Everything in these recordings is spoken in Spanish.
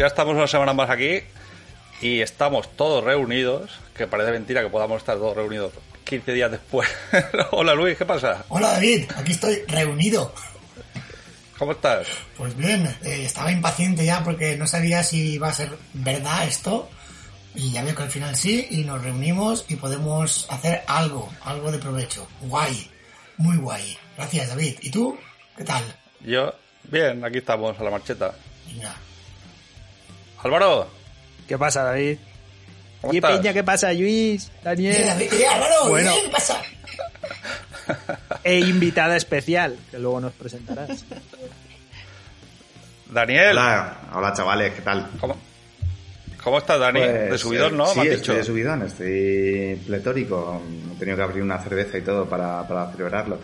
ya estamos una semana más aquí y estamos todos reunidos, que parece mentira que podamos estar todos reunidos 15 días después. hola Luis, ¿qué pasa? Hola David, aquí estoy reunido. ¿Cómo estás? Pues bien, eh, estaba impaciente ya porque no sabía si iba a ser verdad esto. Y ya veo que al final sí, y nos reunimos y podemos hacer algo, algo de provecho. Guay, muy guay. Gracias David. ¿Y tú? ¿Qué tal? Yo, bien, aquí estamos a la marcheta. Venga. Álvaro, ¿Qué pasa, David? ¿cómo ¿Qué estás? peña? ¿Qué pasa, Luis? Daniel. Álvaro, Bueno. bien, ¿qué pasa? E invitada especial, que luego nos presentarás. Daniel, Hola, hola chavales, ¿qué tal? ¿cómo, cómo estás, Dani? Pues, de subidón, ¿no? Sí, estoy de subidón, estoy pletórico. He tenido que abrir una cerveza y todo para, para celebrarlo.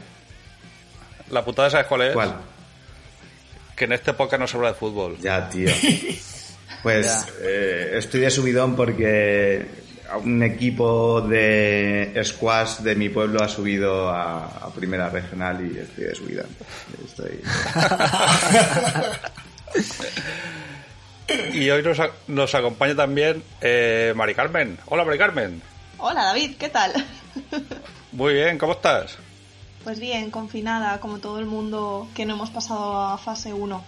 La putada, ¿sabes cuál es? ¿Cuál? Que en este podcast no se habla de fútbol. Ya, tío. Pues eh, estoy de subidón porque un equipo de squash de mi pueblo ha subido a, a primera regional y estoy de subidón. Estoy... Y hoy nos, nos acompaña también eh, Mari Carmen. Hola, Mari Carmen. Hola David, ¿qué tal? Muy bien, ¿cómo estás? Pues bien, confinada, como todo el mundo que no hemos pasado a fase 1.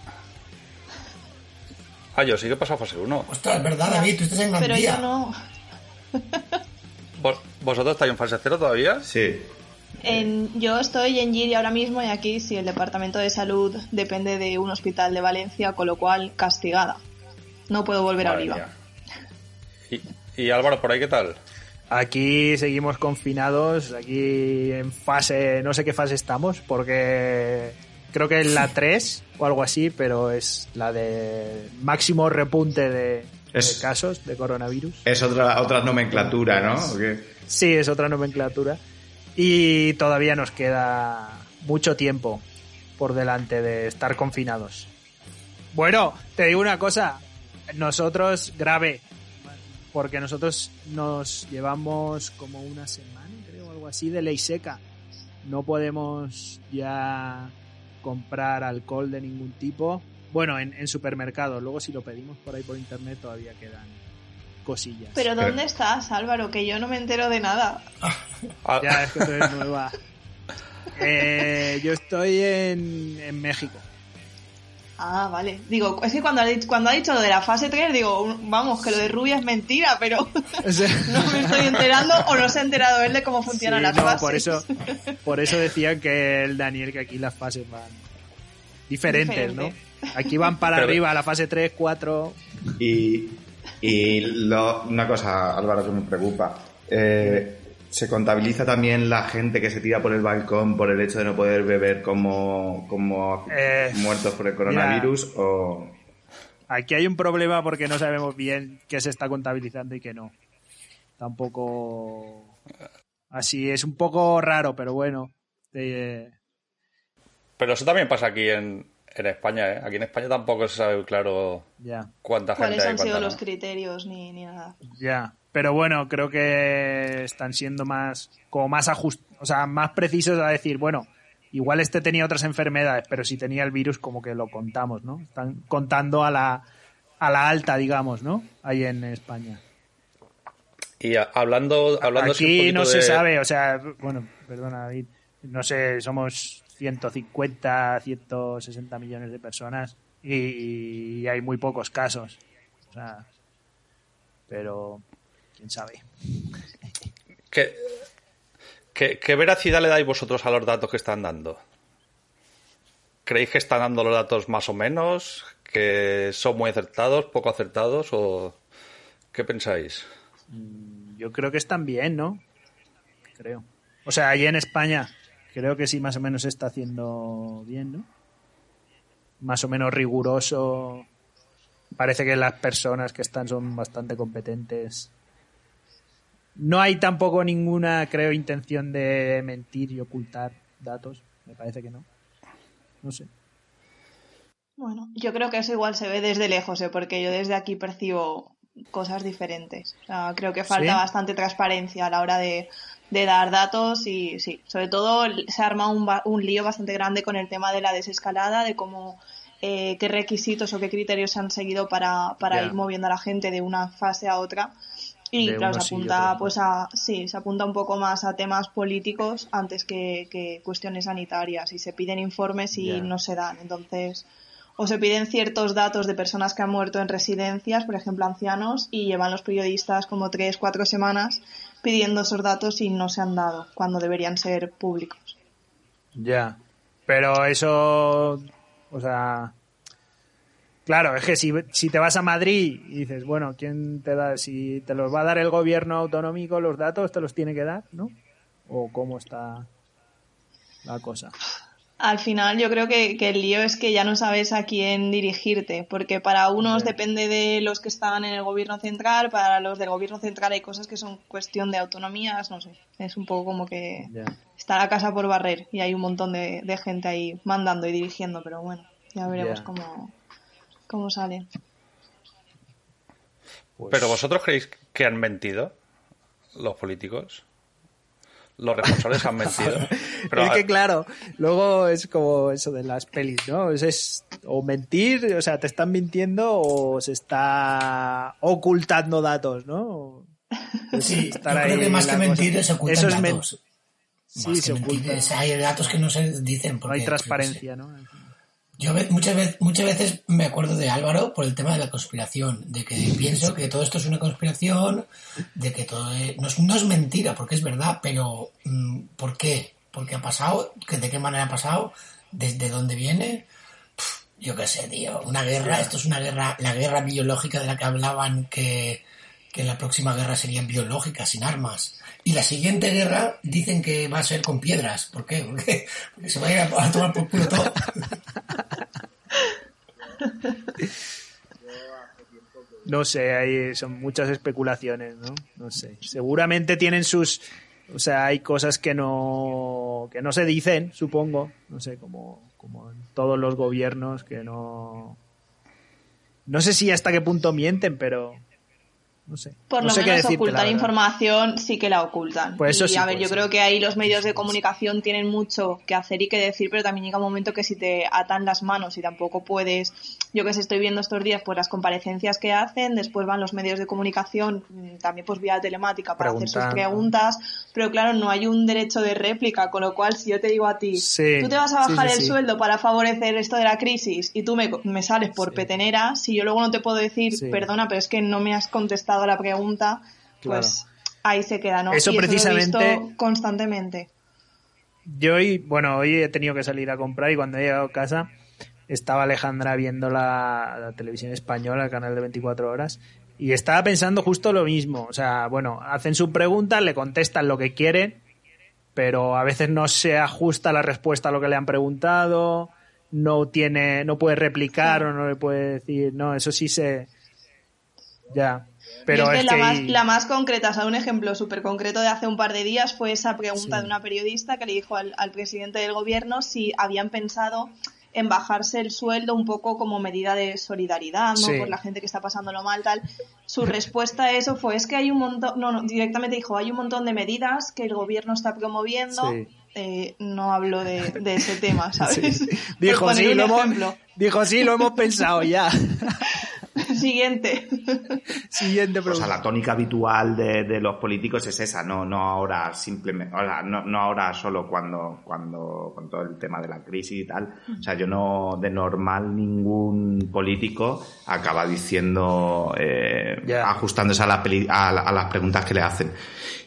Ah, yo sí que he pasado fase 1. Ostras, es verdad David, tú estás en Pero Gandía. yo no. ¿Vosotros estáis en fase 0 todavía? Sí. En, yo estoy en Giri ahora mismo y aquí sí el departamento de salud depende de un hospital de Valencia, con lo cual castigada. No puedo volver a Madre Oliva. Y, y Álvaro, ¿por ahí qué tal? Aquí seguimos confinados, aquí en fase, no sé qué fase estamos, porque creo que es la 3 o algo así, pero es la de máximo repunte de, Es- de casos de coronavirus. Es otra, otra nomenclatura, ¿no? Sí, es otra nomenclatura. Y todavía nos queda mucho tiempo por delante de estar confinados. Bueno, te digo una cosa. Nosotros, grave, porque nosotros nos llevamos como una semana, creo, algo así, de ley seca. No podemos ya comprar alcohol de ningún tipo. Bueno, en, en supermercados. Luego si lo pedimos por ahí por internet todavía quedan cosillas. Pero Pero- ¿dónde estás, Álvaro? Que yo no me entero de nada. Ah, Ya, es que tú eres nueva. Eh, yo estoy en, en México. Ah, vale. Digo, es que cuando ha, dicho, cuando ha dicho lo de la fase 3, digo, vamos, que lo de Rubia es mentira, pero O sea, no me estoy enterando o no se ha enterado él de cómo funcionan sí, las no, fases. por eso, por eso decían que el Daniel que aquí las fases van diferentes, Diferente. ¿no? Aquí van para Pero- arriba, la fase 3, 4. Y, y lo- una cosa, Álvaro, que me preocupa. Eh, ¿Se contabiliza también la gente que se tira por el balcón por el hecho de no poder beber como, como Eh, muertos por el coronavirus? O... Aquí hay un problema porque no sabemos bien qué se está contabilizando y qué no. Tampoco. Así es un poco raro, pero bueno. Eh, Pero eso también pasa aquí en, en España, ¿eh? Aquí en España tampoco se sabe claro ya. cuánta gente ¿Cuáles han sido no. los criterios ni, ni nada? Ya, pero bueno, creo que están siendo más, como más ajust, o sea, más precisos a decir, bueno, igual este tenía otras enfermedades, pero si tenía el virus como que lo contamos, ¿no? Están contando a la, a la alta, digamos, ¿no? Ahí en España. Y a- hablando, hablando un Aquí no se de- sabe, o sea, bueno, perdona David, no sé, somos 150, 160 millones de personas y, y hay muy pocos casos, o sea, pero quién sabe. ¿Qué, qué, qué veracidad le dais vosotros a los datos que están dando? ¿Creéis que están dando los datos más o menos? ¿Que son muy acertados, poco acertados? ¿O qué pensáis? Yo creo que están bien, ¿no? Creo. O sea, allí en España creo que sí más o menos se está haciendo bien, ¿no? Más o menos riguroso. Parece que las personas que están son bastante competentes. No hay tampoco ninguna, creo, intención de mentir y ocultar datos. Me parece que no. No sé. Bueno, yo creo que eso igual se ve desde lejos, ¿eh? porque yo desde aquí percibo cosas diferentes. O sea, creo que falta ¿Sí? bastante transparencia a la hora de, de dar datos y sí, sobre todo se arma un, un lío bastante grande con el tema de la desescalada, de cómo eh, qué requisitos o qué criterios se han seguido para, para ir moviendo a la gente de una fase a otra. Y claro, se apunta, pues a, sí, se apunta un poco más a temas políticos antes que, que cuestiones sanitarias. Y se piden informes y no se dan. Entonces, o se piden ciertos datos de personas que han muerto en residencias, por ejemplo, ancianos, y llevan los periodistas como tres, cuatro semanas pidiendo esos datos y no se han dado cuando deberían ser públicos. Ya. Pero eso, o sea, claro, es que si, si te vas a Madrid y dices, bueno, ¿quién te da? Si te los va a dar el gobierno autonómico, los datos te los tiene que dar, ¿no? ¿O cómo está la cosa? Al final yo creo que, que el lío es que ya no sabes a quién dirigirte, porque para unos depende de los que están en el gobierno central, para los del gobierno central hay cosas que son cuestión de autonomías, no sé, es un poco como que está la casa por barrer y hay un montón de, de gente ahí mandando y dirigiendo, pero bueno, ya veremos cómo, cómo sale. Pues- ¿Pero vosotros creéis que han mentido los políticos? ¿Los responsables han mentido? Pero, es que claro, luego es como eso de las pelis, ¿no? Es, es o mentir, o sea, te están mintiendo o se está ocultando datos, ¿no? Es Sí, estar yo creo ahí que más que mentir cosa. es ocultar Eso es men- datos. Sí, Más se que mentir oculta. es- hay datos que no se dicen. No Porque, hay qué sé. transparencia, ¿no? Yo muchas veces, muchas veces me acuerdo de Álvaro por el tema de la conspiración, de que pienso que todo esto es una conspiración, de que todo es- no, es, no es mentira, porque es verdad, pero mm, ¿por qué? ¿Por qué ha pasado? ¿Que ¿De qué manera ha pasado? ¿Desde dónde viene? Pf, yo qué sé, tío. Una guerra, esto es una guerra, la guerra biológica de la que hablaban que, que la próxima guerra sería biológica, sin armas. Y la siguiente guerra dicen que va a ser con piedras. ¿Por qué? Porque, se va a ir a tomar por culo todo. No sé, hay, son muchas especulaciones, ¿no? No sé. Seguramente tienen sus... O sea, hay cosas que no, que no se dicen, supongo. No sé, como, como en todos los gobiernos que no... No sé si hasta qué punto mienten, pero... No sé. Por No lo sé menos decirte, ocultar información sí que la ocultan. Pues eso y sí a ver, yo ser. creo que ahí los medios de comunicación tienen mucho que hacer y que decir, pero también llega un momento que si te atan las manos y tampoco puedes, yo que sé, estoy viendo estos días pues las comparecencias que hacen, después van los medios de comunicación mm, también pues vía telemática para hacer sus preguntas, pero claro, no hay un derecho de réplica, con lo cual si yo te digo a ti, Sí, tú te vas a bajar sí, el sueldo para favorecer esto de la crisis y tú me, me sales por petenera, si yo luego no te puedo decir, perdona, pero es que no me has contestado la pregunta, pues ahí se queda, ¿no? Eso Y lo he precisamente- visto constantemente. Yo hoy, bueno, hoy he tenido que salir a comprar y cuando he llegado a casa estaba Alejandra viendo la, la televisión española, el canal de 24 horas, y estaba pensando justo lo mismo. O sea, bueno, hacen su pregunta, le contestan lo que quieren, pero a veces no se ajusta la respuesta a lo que le han preguntado, no tiene, no puede replicar o no le puede decir, no, eso sí se. Ya. Pero es es que la, que más, la más concreta, o sea, un ejemplo súper concreto de hace un par de días fue esa pregunta Sí. de una periodista que le dijo al, al presidente del gobierno si habían pensado en bajarse el sueldo un poco como medida de solidaridad, ¿no? Sí. Por la gente que está pasándolo mal, tal. Su respuesta a eso fue, es que hay un montón, no, no, directamente dijo, hay un montón de medidas que el gobierno está promoviendo. Sí. Eh, no hablo de, de ese tema, ¿sabes? Sí. Dijo, sí, lo hemos, dijo, sí, lo hemos pensado ya. Siguiente. Siguiente O pregunta. sea, la tónica habitual de, de los políticos es esa, no, no ahora simplemente, o sea, no, no ahora solo cuando, cuando, con todo el tema de la crisis y tal. O sea, yo no, de normal, ningún político acaba diciendo, eh, ajustándose a, la peli- a, la- a las preguntas que le hacen.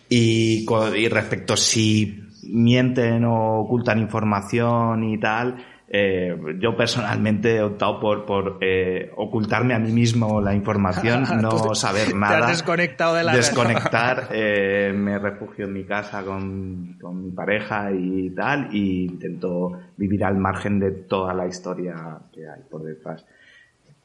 Y, co- y respecto si mienten o ocultan información y tal, eh, yo personalmente he optado por, por eh, ocultarme a mí mismo la información, Tú no te- saber te nada. has desconectado de la Desconectar, eh, me refugio en mi casa con, con mi pareja y tal, y intento vivir al margen de toda la historia que hay por detrás.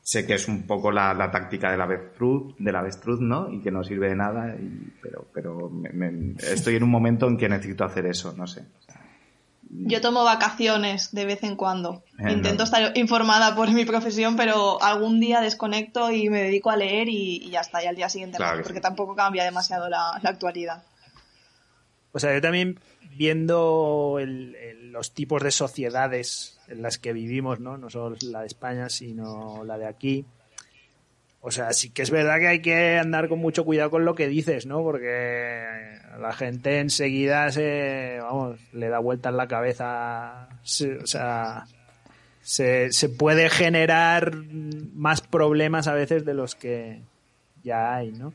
Sé que es un poco la, la táctica de la avestruz, de la avestruz, ¿no? Y que no sirve de nada, y- pero, pero me- me- estoy en un momento en que necesito hacer eso, no sé. Yo tomo vacaciones de vez en cuando. Eh, Intento no. estar informada por mi profesión, pero algún día desconecto y me dedico a leer y, y ya está, y al día siguiente Claro no, porque sí. tampoco cambia demasiado la, la actualidad. O sea, yo también viendo los tipos de sociedades en las que vivimos, ¿no? No solo la de España, sino la de aquí. O sea, sí que es verdad que hay que andar con mucho cuidado con lo que dices, ¿no? Porque la gente enseguida se, vamos, le da vuelta en la cabeza. o sea, se, se puede generar más problemas a veces de los que ya hay, ¿no?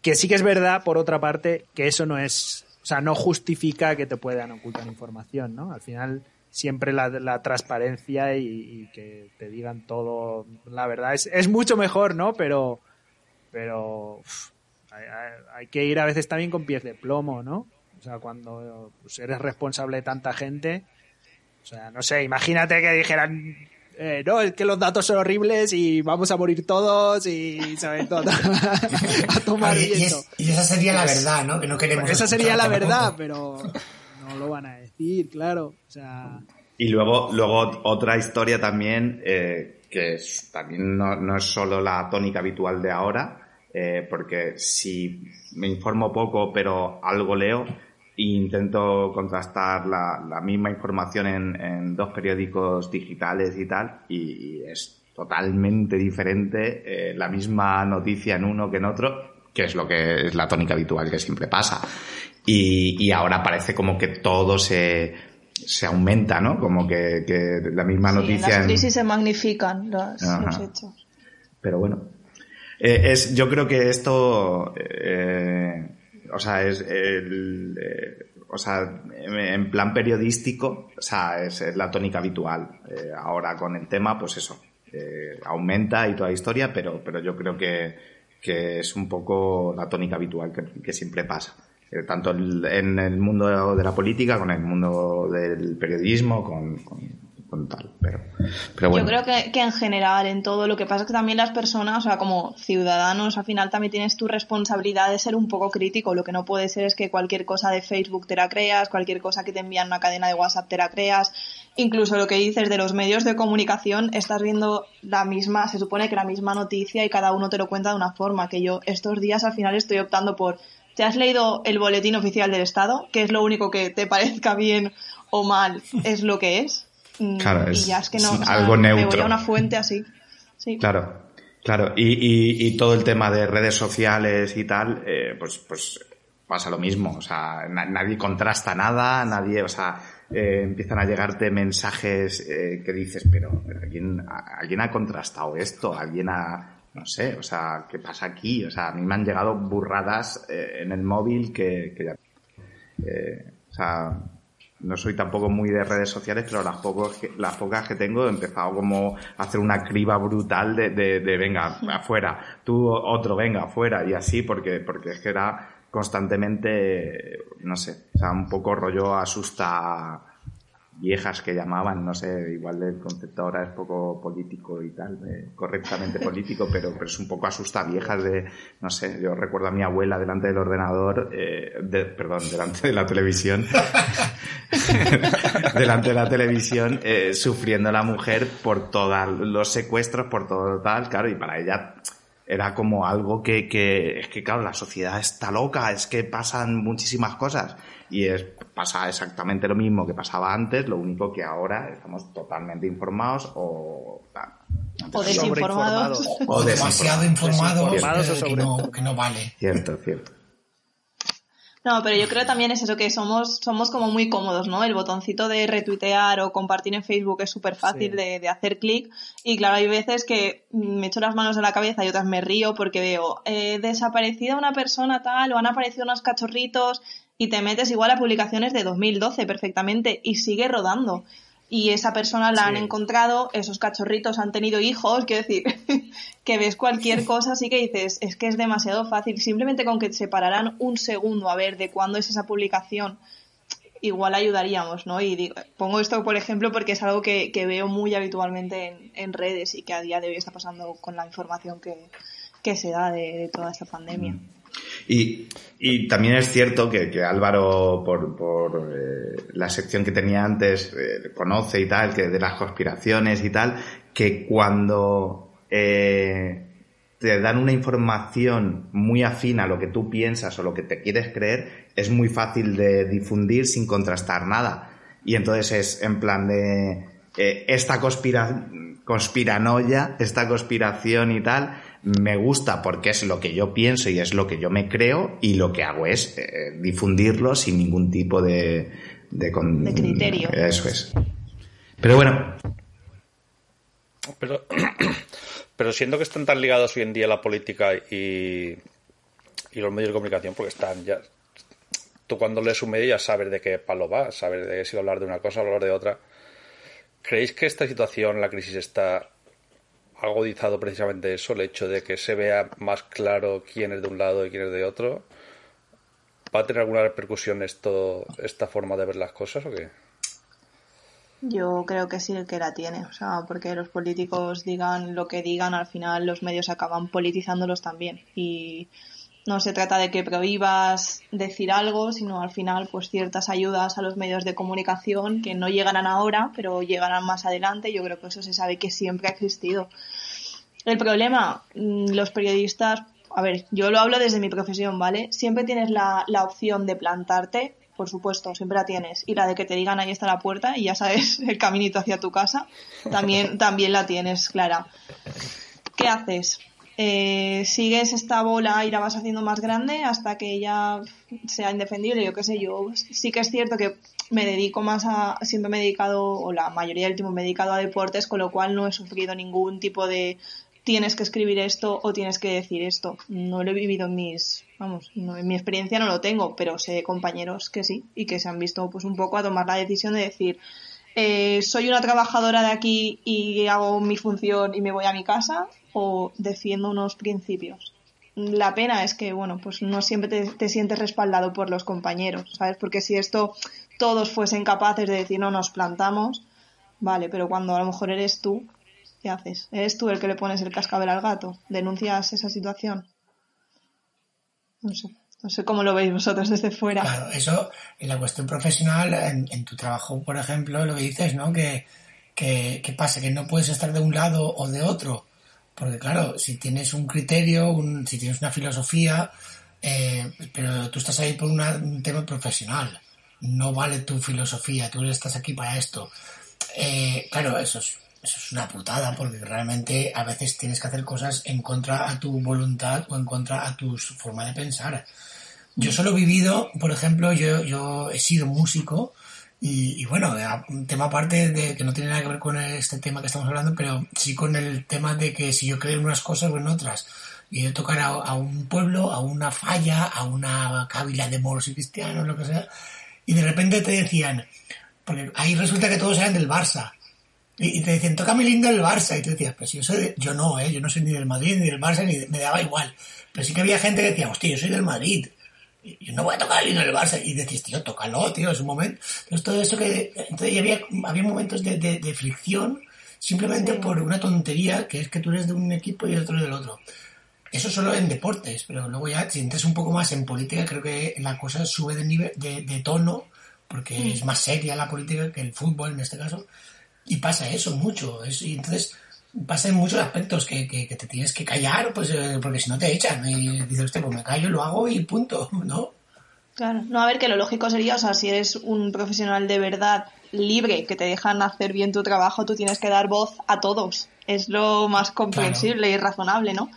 Que sí que es verdad, por otra parte, que eso no es, o sea, no justifica que te puedan ocultar información, ¿no? Al final, siempre la, transparencia y, que te digan todo, la verdad, es, es mucho mejor, ¿no? Pero, pero hay, que ir a veces también con pies de plomo, ¿no? O sea, cuando pues, eres responsable de tanta gente, o sea, no sé, imagínate que dijeran, eh, no, es que los datos son horribles y vamos a morir todos y ¿sabes? Todo, a tomar y, y, esa sería la verdad, ¿no? Que no queremos. esa sería la verdad, pero no lo van a decir, Y luego, luego otra historia también, eh, que también no, no, es solo la tónica habitual de ahora, eh, porque si me informo poco pero algo leo, intento contrastar la, la misma información en, en, dos periódicos digitales y tal, y, es totalmente diferente eh, la misma noticia en uno que en otro, que es lo que es la tónica habitual que siempre pasa. Y, y ahora parece como que todo se, se aumenta, ¿no? Como que, que la misma noticia. En las crisis se magnifican los, los, hechos. Pero bueno. Eh, es, yo creo que esto. Eh, o sea, es el, eh, o sea, en plan periodístico, o sea, es, la tónica habitual. Eh, ahora con el tema, pues eso, aumenta y toda la historia, pero, pero yo creo que, que es un poco la tónica habitual que, que siempre pasa. Tanto en el mundo de la política, con el mundo del periodismo, con, con pero, pero bueno. Yo creo que, que, en general, en todo, lo que pasa es que también las personas, o sea, como ciudadanos, al final también tienes tu responsabilidad de ser un poco crítico. Lo que no puede ser es que cualquier cosa de Facebook te la creas, cualquier cosa que te envían una cadena de WhatsApp te la creas. Incluso lo que dices de los medios de comunicación, estás viendo la misma, se supone que la misma noticia y cada uno te lo cuenta de una forma. Que yo estos días al final estoy optando por ¿Te has leído el boletín oficial del Estado? Que es lo único que te parezca bien o mal, es lo que es. Mm, claro, es, y ya es que no, algo neutro. Me voy a una fuente así. Sí. Claro, claro. Y, y, y, todo el tema de redes sociales y tal, eh, pues, pues pasa lo mismo. O sea, nadie contrasta nada, nadie, o sea, eh, empiezan a llegarte mensajes eh, que dices, pero ¿alguien, ¿alguien ha contrastado esto? ¿Alguien ha, no sé, o sea, ¿qué pasa aquí? O sea, a mí me han llegado burradas eh, en el móvil que, que ya, eh, o sea, no soy tampoco muy de redes sociales, pero las, pocos las pocas que tengo he empezado como a hacer una criba brutal de, de, de venga, afuera, tú otro, venga, afuera, y así, porque, porque es que era constantemente, no sé, o sea, un poco rollo asusta viejas que llamaban, no sé, igual el concepto ahora es poco político y tal, eh, correctamente político, pero, es un poco asusta viejas de, no sé, yo recuerdo a mi abuela delante del ordenador, eh, perdón, delante de la televisión, delante de la televisión, eh, sufriendo la mujer por todos los secuestros, por todo tal, claro, y para ella era como algo que, que, es que claro, la sociedad está loca, es que pasan muchísimas cosas y es, pasa exactamente lo mismo que pasaba antes, lo único que ahora estamos totalmente informados o... O desinformados. O, demasiado informados, que, no, que no vale. Cierto, cierto. No, pero yo creo también es eso que somos, somos como muy cómodos, ¿no? El botoncito de retuitear o compartir en Facebook es súper fácil de, de, hacer clic. Y claro, hay veces que me echo las manos en la cabeza y otras me río porque veo, eh, desaparecida una persona tal, o han aparecido unos cachorritos, y te metes igual a publicaciones de 2012 perfectamente y sigue rodando. Y esa persona la han encontrado, esos cachorritos han tenido hijos, quiero decir, que ves cualquier cosa así que dices, es que es demasiado fácil. Simplemente con que se pararan un segundo a ver de cuándo es esa publicación, igual ayudaríamos, ¿no? Y digo, pongo esto, por ejemplo, porque es algo que, que veo muy habitualmente en, en, redes y que a día de hoy está pasando con la información que, que se da de, de toda esta pandemia. Mm. Y, y también es cierto que, que Álvaro, por, por eh, la sección que tenía antes, eh, conoce y tal, que de las conspiraciones y tal, que cuando eh, te dan una información muy afín a lo que tú piensas o lo que te quieres creer, es muy fácil de difundir sin contrastar nada. Y entonces es en plan de eh, esta conspira conspiranoia, esta conspiración y tal, me gusta porque es lo que yo pienso y es lo que yo me creo y lo que hago es eh, difundirlo sin ningún tipo de, de, de criterio. Eso es. Pero bueno. Pero, pero siendo que están tan ligados hoy en día la política y, y los medios de comunicación, porque están ya. Tú cuando lees un medio ya sabes de qué palo va, sabes de si hablar de una cosa o hablar de otra. ¿Creéis que esta situación, la crisis, está agudizado precisamente eso, el hecho de que se vea más claro quién es de un lado y quién es de otro? ¿Va a tener alguna repercusión esto, esta forma de ver las cosas o qué? Yo creo que sí que la tiene, o sea, porque los políticos digan lo que digan, al final los medios acaban politizándolos también. Y no se trata de que prohíbas decir algo, sino al final, pues ciertas ayudas a los medios de comunicación que no llegarán ahora, pero llegarán más adelante. Yo creo que eso se sabe que siempre ha existido. El problema, mm, los periodistas, a ver, yo lo hablo desde mi profesión, ¿vale? Siempre tienes la, la opción de plantarte por supuesto, siempre la tienes. Y la de que te digan ahí está la puerta y ya sabes el caminito hacia tu casa, también, también la tienes, Clara. ¿Qué haces? Eh, sigues esta bola y la vas haciendo más grande hasta que ya sea indefendible, yo qué sé, yo sí que es cierto que me dedico más a, siempre me he dedicado, o la mayoría del tiempo me he dedicado a deportes, con lo cual no he sufrido ningún tipo de tienes que escribir esto o tienes que decir esto. No lo he vivido en mis, vamos, en mi experiencia no lo tengo, pero sé compañeros que sí y que se han visto pues un poco a tomar la decisión de decir, eh, soy una trabajadora de aquí y hago mi función y me voy a mi casa o defiendo unos principios. La pena es que, bueno, pues no siempre te, te sientes respaldado por los compañeros, ¿sabes? Porque si esto todos fuesen capaces de decir no nos plantamos, vale, pero cuando a lo mejor eres tú, ¿qué haces? ¿Eres tú el que le pones el cascabel al gato? ¿Denuncias esa situación? No sé. No sé cómo lo veis vosotros desde fuera. Claro, eso en la cuestión profesional, en, tu trabajo, por ejemplo, lo que dices, ¿no? Que, que, pasa, que no puedes estar de un lado o de otro. Porque claro, si tienes un criterio, un, si tienes una filosofía, eh, pero tú estás ahí por un tema profesional. No vale tu filosofía, tú estás aquí para esto. Eh, claro, eso es eso es una putada porque realmente a veces tienes que hacer cosas en contra a tu voluntad o en contra a tu forma de pensar. Yo solo he vivido, por ejemplo, yo, yo he sido músico y, bueno, un tema aparte de que no tiene nada que ver con este tema que estamos hablando, pero sí con el tema de que si yo creo en unas cosas o en otras. Y yo tocar a, un pueblo, a una falla, a una cábila de moros y cristianos, lo que sea, y de repente te decían, porque ahí resulta que todos eran del Barça. Y, te decían, toca mi lindo el Barça. Y tú decías, pues yo soy yo no, ¿eh? yo no soy ni del Madrid ni del Barça, ni me daba igual. Pero sí que había gente que decía, hostia, yo soy del Madrid. Y yo no voy a tocar el lindo del Barça. Y decías, tío, tócalo, tío, es un momento. Entonces todo eso que, entonces había, había momentos de, de, fricción simplemente por una tontería que es que tú eres de un equipo y otro del otro. Eso solo en deportes, pero luego ya si entras un poco más en política, creo que la cosa sube de nivel, de, de tono, porque es más seria la política que el fútbol en este caso. Y pasa eso mucho. y entonces pasa en muchos aspectos que, que, te tienes que callar, pues eh, porque si no te echan. Y dices, usted, pues me callo, lo hago y punto, ¿no? Claro, no, a ver, que lo lógico sería, o sea, si eres un profesional de verdad libre, que te dejan hacer bien tu trabajo, tú tienes que dar voz a todos. Es lo más comprensible y razonable, ¿no?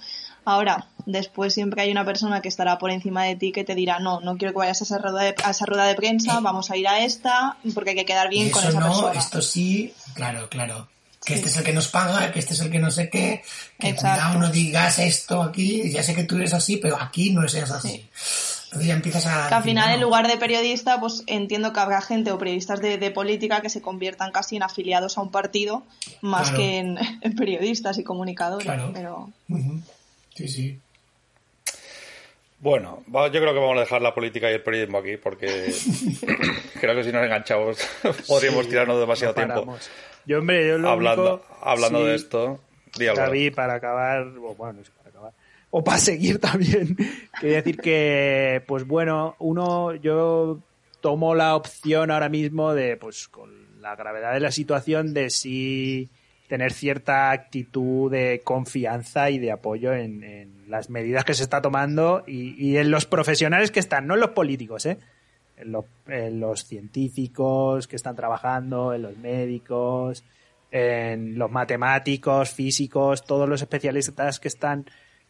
Ahora, después siempre hay una persona que estará por encima de ti que te dirá, no, no quiero que vayas a esa rueda de, a esa rueda de prensa, eh. vamos a ir a esta, porque hay que quedar bien con esa no, persona. Esto sí, claro, claro. Que este es el que nos paga, que este es el que no sé qué, que cuidado no digas esto aquí, ya sé que tú eres así, pero aquí no eres así. Entonces ya empiezas a... Que al final, en lugar de periodista, pues entiendo que habrá gente o periodistas de, política que se conviertan casi en afiliados a un partido, más que en, periodistas y comunicadores. Pero... Sí, sí. Bueno, yo creo que vamos a dejar la política y el periodismo aquí porque creo que si nos enganchamos podríamos tirarnos demasiado tiempo. Yo, hombre, yo lo hablando, hablando de esto, David, para acabar, o bueno, no sé, para acabar, o para seguir también, quería decir que, pues bueno, uno, yo tomo la opción ahora mismo de, pues con la gravedad de la situación, de si tener cierta actitud de confianza y de apoyo en, las medidas que se está tomando y, en los profesionales que están, no en los políticos, ¿eh? en, los científicos que están trabajando, en los médicos, en los matemáticos, físicos, todos los especialistas que están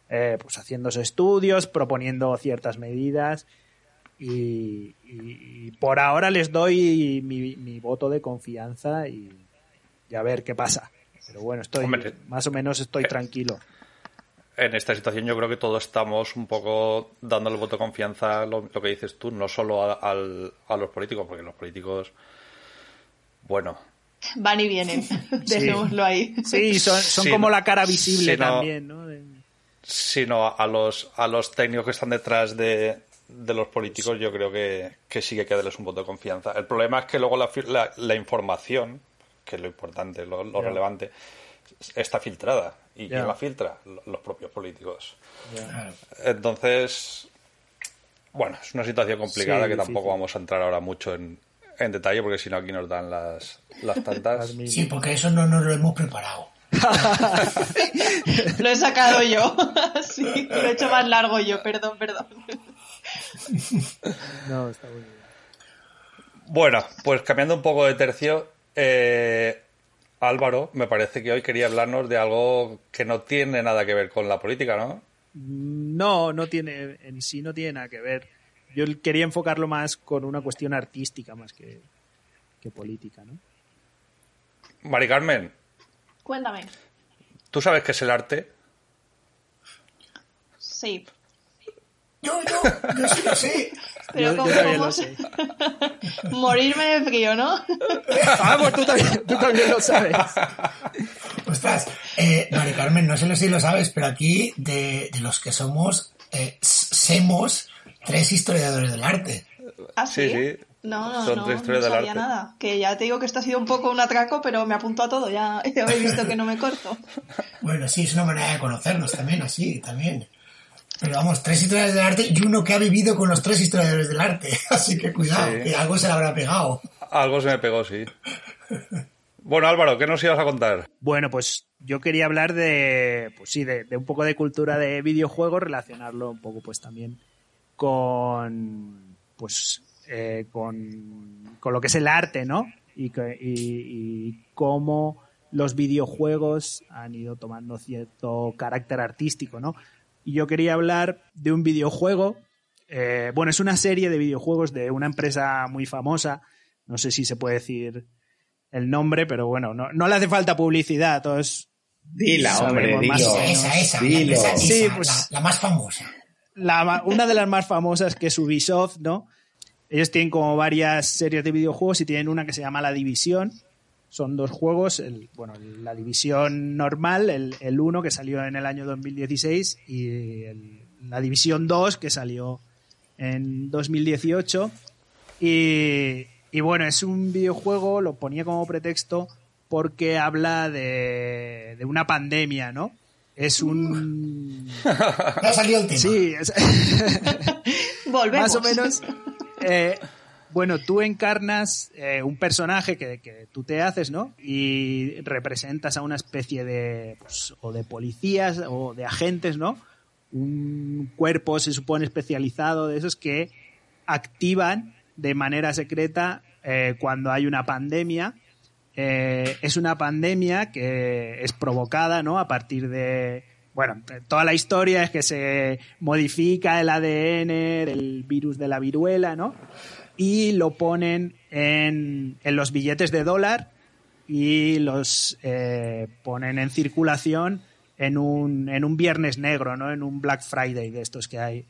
eh, pues haciendo estudios, proponiendo ciertas medidas. Y, por ahora les doy mi, voto de confianza y, a ver qué pasa. Pero bueno, estoy más o menos estoy eh, tranquilo. En esta situación yo creo que todos estamos un poco dando el voto de confianza, lo, lo que dices tú, no solo a, a, los políticos, porque los políticos, bueno, van y vienen, dejémoslo ahí. Sí, son, como la cara visible también, ¿no? Sino a los, a los técnicos que están detrás de, los políticos, yo creo que, que, sí que hay que darles un voto de confianza. El problema es que luego la, la, información, que es lo importante, lo, relevante, está filtrada. ¿Y quién la filtra? Los propios políticos. Entonces, bueno, es una situación complicada que tampoco vamos a entrar ahora mucho en, en detalle porque si no aquí nos dan las, las tantas. Sí, porque eso no nos lo hemos preparado. lo he sacado yo. sí, lo he hecho más largo yo, perdón, perdón. no, está muy bien. Bueno, pues cambiando un poco de tercio, eh, Álvaro, me parece que hoy quería hablarnos de algo que no tiene nada que ver con la política, ¿no? No, no tiene, en sí no tiene nada que ver yo quería enfocarlo más con una cuestión artística más que, política, ¿no? Mari Carmen. Cuéntame. ¿Tú sabes qué es el arte? Sí. Yo, yo, yo sí lo sé. Pero yo, también lo sé. Morirme de frío, ¿no? ah, pues tú también, tú también lo sabes. Ostras, eh, Mari Carmen, no sé si lo sabes, pero aquí de, de los que somos, eh, semos tres historiadores del arte. ¿Ah, sí? sí, No, no, no, no sabía nada. Que ya te digo que esto ha sido un poco un atraco, pero me apunto a todo, ya, ya habéis visto que no me corto. bueno, sí, es una manera de conocernos también, así, también. Pero vamos, tres historiadores del arte y uno que ha vivido con los tres historiadores del arte. Así que cuidado, que algo se le habrá pegado. Algo se me pegó, sí. Bueno, Álvaro, ¿qué nos ibas a contar? Bueno, pues yo quería hablar de, pues sí, de, de un poco de cultura de videojuegos, relacionarlo un poco pues también con pues eh, con, lo que es el arte, ¿no? Y, y, cómo los videojuegos han ido tomando cierto carácter artístico, ¿no? Y yo quería hablar de un videojuego, eh, bueno, es una serie de videojuegos de una empresa muy famosa, no sé si se puede decir el nombre, pero bueno, no, no le hace falta publicidad, todos... Dila, hombre, dilo. Esa, esa, La, sí, pues, la más famosa una de las más famosas que es Ubisoft, ¿no? Ellos tienen como varias series de videojuegos y tienen una que se llama La División. Son dos juegos, el, bueno, la División normal, el, el 1 que salió en el año 2016 y la División 2 que salió en 2018. Y, y bueno, es un videojuego, lo ponía como pretexto porque habla de, de una pandemia, ¿no? es un... ha salido el tema. Sí, Volvemos. Más o menos. Eh, bueno, tú encarnas eh, un personaje que, tú te haces, ¿no? Y representas a una especie de, pues, o de policías o de agentes, ¿no? Un cuerpo, se supone, especializado de esos que activan de manera secreta eh, cuando hay una pandemia eh, es una pandemia que es provocada, ¿no? A partir de, bueno, toda la historia es que se modifica el ADN, el virus de la viruela, ¿no? Y lo ponen en, en los billetes de dólar y los eh, ponen en circulación en un, en un viernes negro, ¿no? En un Black Friday de estos que hay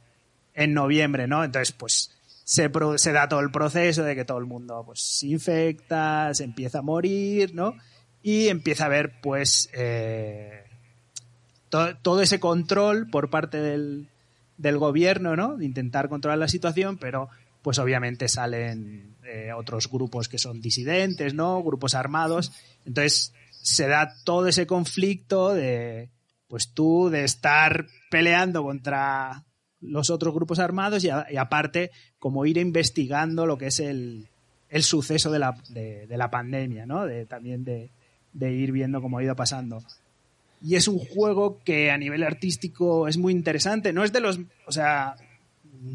en noviembre, ¿no? Entonces, pues se, se, da todo el proceso de que todo el mundo pues, se infecta, se empieza a morir, ¿no? Y empieza a haber, pues, eh, todo ese control por parte del, del, gobierno, ¿no? De intentar controlar la situación, pero, pues, obviamente salen eh, otros grupos que son disidentes, ¿no? Grupos armados. Entonces, se da todo ese conflicto de, pues, tú, de estar peleando contra los otros grupos armados y, aparte como ir investigando lo que es el, el suceso de la, de, la pandemia, ¿no? De, también de, de ir viendo cómo ha ido pasando. Y es un juego que a nivel artístico es muy interesante. No es de los, o sea,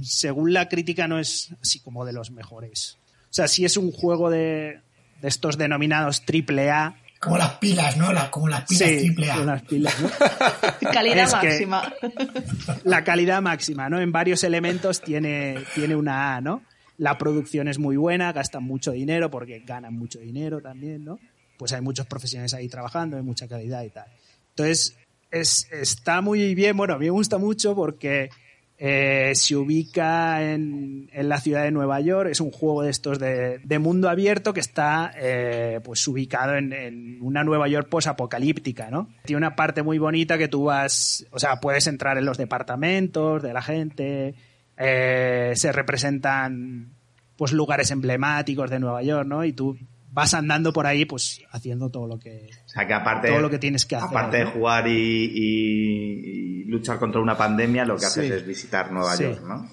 según la crítica no es así como de los mejores. O sea, sí es un juego de, de estos denominados triple A. Como las pilas, ¿no? La, como las pilas Sí, triple A. con las pilas, ¿no? Calidad Es máxima. la calidad máxima, ¿no? En varios elementos tiene, tiene una A, ¿no? La producción es muy buena, gastan mucho dinero porque ganan mucho dinero también, ¿no? Pues hay muchos profesionales ahí trabajando, hay mucha calidad y tal. Entonces, es, está muy bien, bueno, a mí me gusta mucho porque eh, se ubica en, en la ciudad de Nueva York, es un juego de estos de, de mundo abierto que está eh, pues ubicado en, en una Nueva York posapocalíptica, ¿no? Tiene una parte muy bonita que tú vas, o sea, puedes entrar en los departamentos de la gente, eh, se representan pues lugares emblemáticos de Nueva York, ¿no? Y tú vas andando por ahí pues haciendo todo lo que O sea que aparte, todo lo que tienes que hacer. aparte de ¿no? jugar y, y- y luchar contra una pandemia, lo que haces es visitar Nueva Sí. York, ¿no?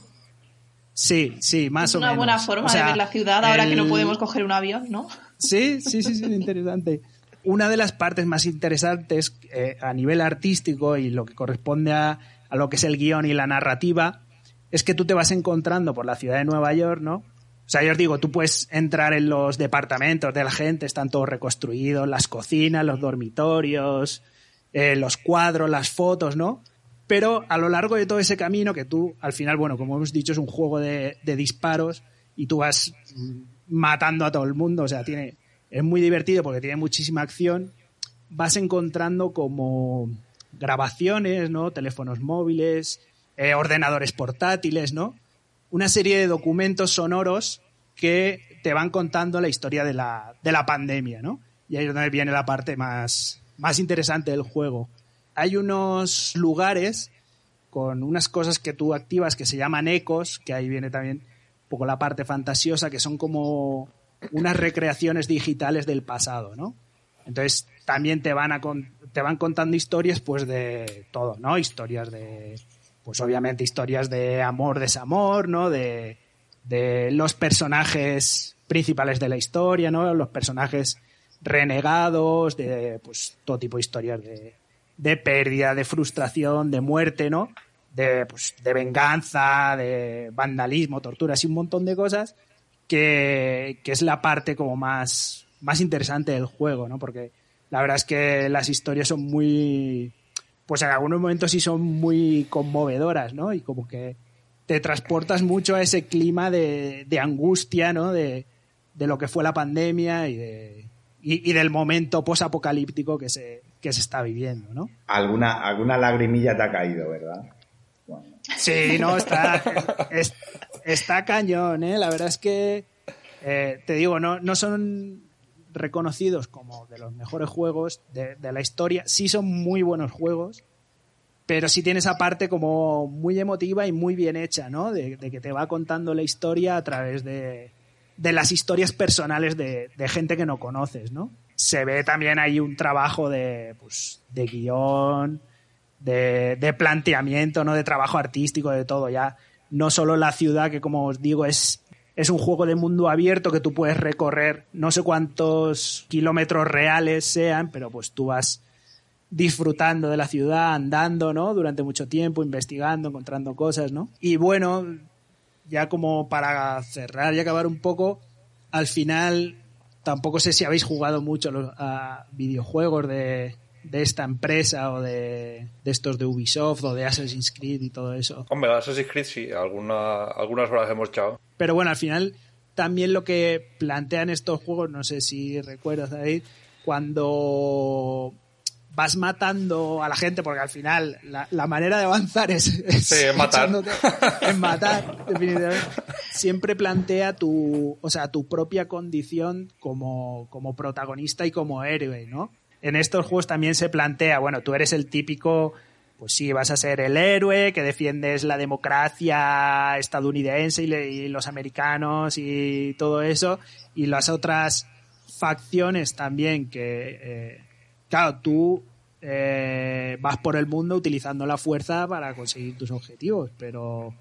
Sí, sí, más Es o una menos. buena forma O sea, de ver la ciudad ahora que no podemos coger un avión, ¿no? Sí, sí, sí, sí, interesante. Una de las partes más interesantes eh, a nivel artístico y lo que corresponde a, a lo que es el guion y la narrativa es que tú te vas encontrando por la ciudad de Nueva York, ¿no? O sea, yo os digo, tú puedes entrar en los departamentos de la gente, están todos reconstruidos, las cocinas, los dormitorios, eh, los cuadros, las fotos, ¿no? Pero a lo largo de todo ese camino que tú, al final, bueno, como hemos dicho, es un juego de, de disparos y tú vas matando a todo el mundo, o sea, tiene, es muy divertido porque tiene muchísima acción, vas encontrando como grabaciones, ¿no? Teléfonos móviles, eh, ordenadores portátiles, ¿no? Una serie de documentos sonoros que te van contando la historia de la, de la pandemia, ¿no? Y ahí es donde viene la parte más, más interesante del juego. Hay unos lugares con unas cosas que tú activas que se llaman ecos, que ahí viene también un poco la parte fantasiosa, que son como unas recreaciones digitales del pasado, ¿no? Entonces también te van a te van contando historias pues de todo, ¿no? Historias de pues obviamente historias de amor, desamor, ¿no? De, de los personajes principales de la historia, ¿no? Los personajes renegados, de pues todo tipo de historias de, de pérdida, de frustración, de muerte, ¿no? De, pues, de venganza, de vandalismo, torturas y un montón de cosas que, que es la parte como más, más interesante del juego, ¿no? Porque la verdad es que las historias son muy, pues en algunos momentos sí son muy conmovedoras, ¿no? Y como que te transportas mucho a ese clima de, de angustia, ¿no? De, de lo que fue la pandemia y, de, y, y del momento posapocalíptico que se, que se está viviendo, ¿no? Alguna, alguna lagrimilla te ha caído, ¿verdad? Bueno, Sí, no, está, es- está cañón, ¿eh? La verdad es que, eh, te digo, no, no son reconocidos como de los mejores juegos de, la historia. Sí son muy buenos juegos, pero sí tiene esa parte como muy emotiva y muy bien hecha, ¿no? De, que te va contando la historia a través de, de las historias personales de, de gente que no conoces, ¿no? Se ve también ahí un trabajo de, pues, de guion, de, de planteamiento, ¿no? De trabajo artístico, de todo ya. No solo la ciudad, que como os digo, es, es un juego de mundo abierto que tú puedes recorrer no sé cuántos kilómetros reales sean, pero pues tú vas disfrutando de la ciudad, andando, ¿no? Durante mucho tiempo, investigando, encontrando cosas, ¿no? Y bueno, ya como para cerrar y acabar un poco, al final tampoco sé si habéis jugado mucho a videojuegos de, de esta empresa o de, de estos de Ubisoft o de Assassin's Creed y todo eso. Hombre, Assassin's Creed sí, alguna, algunas horas hemos echado. Pero bueno, al final también lo que plantean estos juegos, no sé si recuerdas, David, cuando vas matando a la gente, porque al final la, la manera de avanzar es, es Sí, matar. es matar, definitivamente. Siempre plantea tu, o sea, tu propia condición como, como protagonista y como héroe, ¿no? En estos juegos también se plantea, bueno, tú eres el típico pues sí, vas a ser el héroe que defiendes la democracia estadounidense y, los americanos y todo eso, y las otras facciones también que, eh, claro, tú eh, vas por el mundo utilizando la fuerza para conseguir tus objetivos, pero,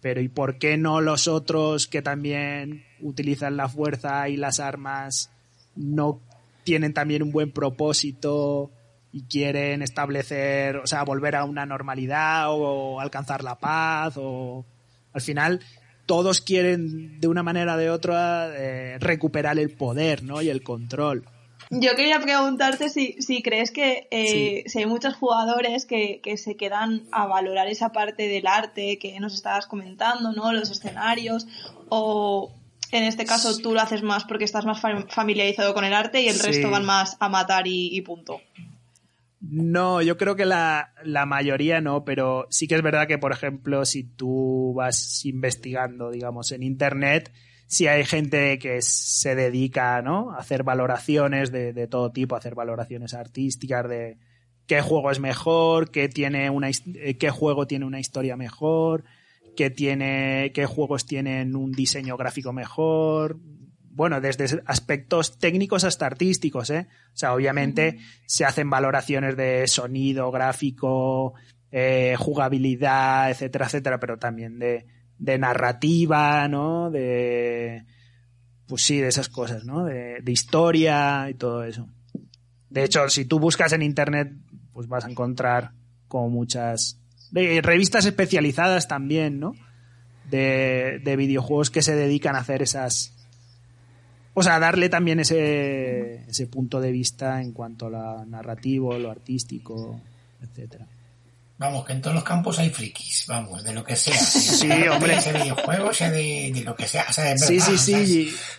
pero ¿y por qué no los otros que también utilizan la fuerza y las armas no tienen también un buen propósito y quieren establecer, o sea, volver a una normalidad o alcanzar la paz o al final todos quieren de una manera o de otra eh, recuperar el poder, ¿no? Y el control. Yo quería preguntarte si, si crees que eh, si hay muchos jugadores que, que, se quedan a valorar esa parte del arte que nos estabas comentando, ¿no? Los escenarios, o en este caso tú lo haces más porque estás más familiarizado con el arte y el resto van más a matar y, y punto. No, yo creo que la, la, mayoría no, pero sí que es verdad que, por ejemplo, si tú vas investigando, digamos, en Internet, si hay gente que se dedica ¿no? a hacer valoraciones de, de, todo tipo, a hacer valoraciones artísticas de qué juego es mejor, qué, tiene una, qué juego tiene una historia mejor, qué, tiene, qué juegos tienen un diseño gráfico mejor, bueno, desde aspectos técnicos hasta artísticos, ¿eh? O sea, obviamente se hacen valoraciones de sonido, gráfico, eh, jugabilidad, etcétera, etcétera, pero también de, de, narrativa, ¿no? De, pues sí, de esas cosas, ¿no? De, de historia y todo eso. De hecho, si tú buscas en internet, pues vas a encontrar como muchas revistas especializadas también, ¿no? De, de videojuegos que se dedican a hacer esas, o sea, darle también ese, ese punto de vista en cuanto a lo narrativo, lo artístico, etcétera. Vamos, que en todos los campos hay frikis, vamos, de lo que sea. Sí, hombre. Sea de videojuegos, sea de, de, lo que sea. O sea, de verdad, sí, sí, sí. O sea, es,